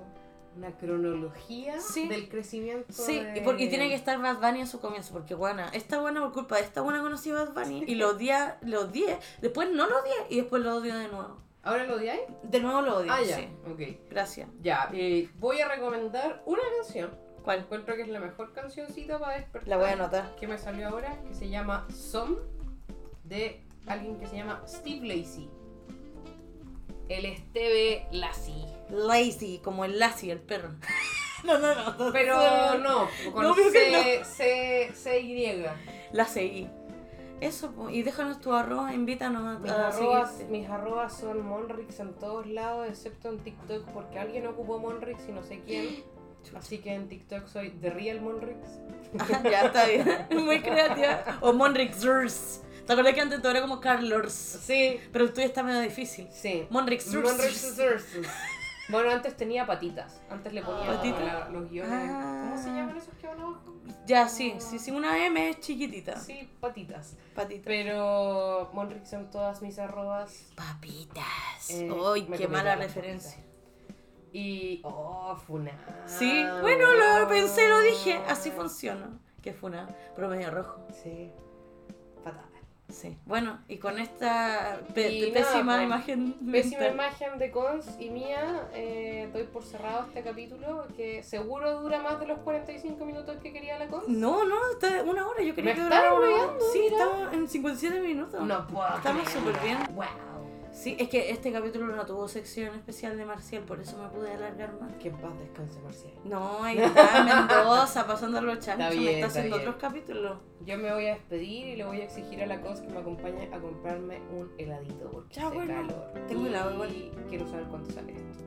una cronología Sí. del crecimiento. Sí, de- y, porque, tiene que estar Bad Bunny en su comienzo, porque buena, esta buena por culpa de esta buena conocí a Bad Bunny y lo odié, lo odié, después no lo odié y después lo odio de nuevo. ¿Ahora lo odiáis? De nuevo lo odio, Ah, ya. sí. Ok. Gracias. Ya, eh, voy a recomendar una canción. ¿Cuál? Encuentro que es la mejor cancioncita para despertar. La voy a anotar. Que me salió ahora, que se llama Some, de alguien que se llama Steve Lacey. El Steve Lacey. Lazy, como el Lassie, el perro. [LAUGHS] no, no, no. no Pero no, con No, creo que C, C, C, Y. La seguí. Eso, y déjanos tu arroba, invítanos a, Mis a arrobas, mis arrobas son Monrix en todos lados, excepto en TikTok, porque alguien ocupó Monrix y no sé quién. [GASPS] Así que en TikTok soy The Real Monrix. ya está bien. [LAUGHS] Muy creativa. O Monrixers. ¿Te acuerdas que antes todo era como Carlors? Sí, Pero el tuyo está medio difícil. sí. Monrixers. Monrix. [LAUGHS] Bueno, antes tenía patitas. Antes le ponía ¿Patitas? la- los guiones. Ah. ¿Cómo se llaman esos que van abajo? Ya, sí, sí, sí, una M es chiquitita. Sí, patitas. Patita. Pero Monrix en todas mis arrobas. Papitas. Eh, Uy, me qué mala referencia. Y. Oh, Funa. Sí, bueno, lo pensé, lo dije. Así funciona. Que fue una promedio rojo. Sí. Fatal. Sí. Bueno, y con esta pe- Y pésima nada, pues, imagen. Pésima mental. imagen de Cons y mía, eh, doy por cerrado este capítulo que seguro dura más de los 45 minutos que quería la Cons. No, no, está una hora. Yo quería ¿Me que durara una hora. Sí, Mira. estamos en 57 minutos. No puedo. Estamos súper bien. Wow. Sí, es que este capítulo no tuvo sección especial de Marcial, por eso me pude alargar más. Que en paz descanse, Marcial. No, ahí está en [LAUGHS] Mendoza, pasando los chanchos, Está me bien, está está haciendo bien. otros capítulos. Yo me voy a despedir y le voy a exigir a la Cons que me acompañe a comprarme un heladito porque hace bueno. calor. Tengo Y helado igual. Quiero saber cuánto sale esto.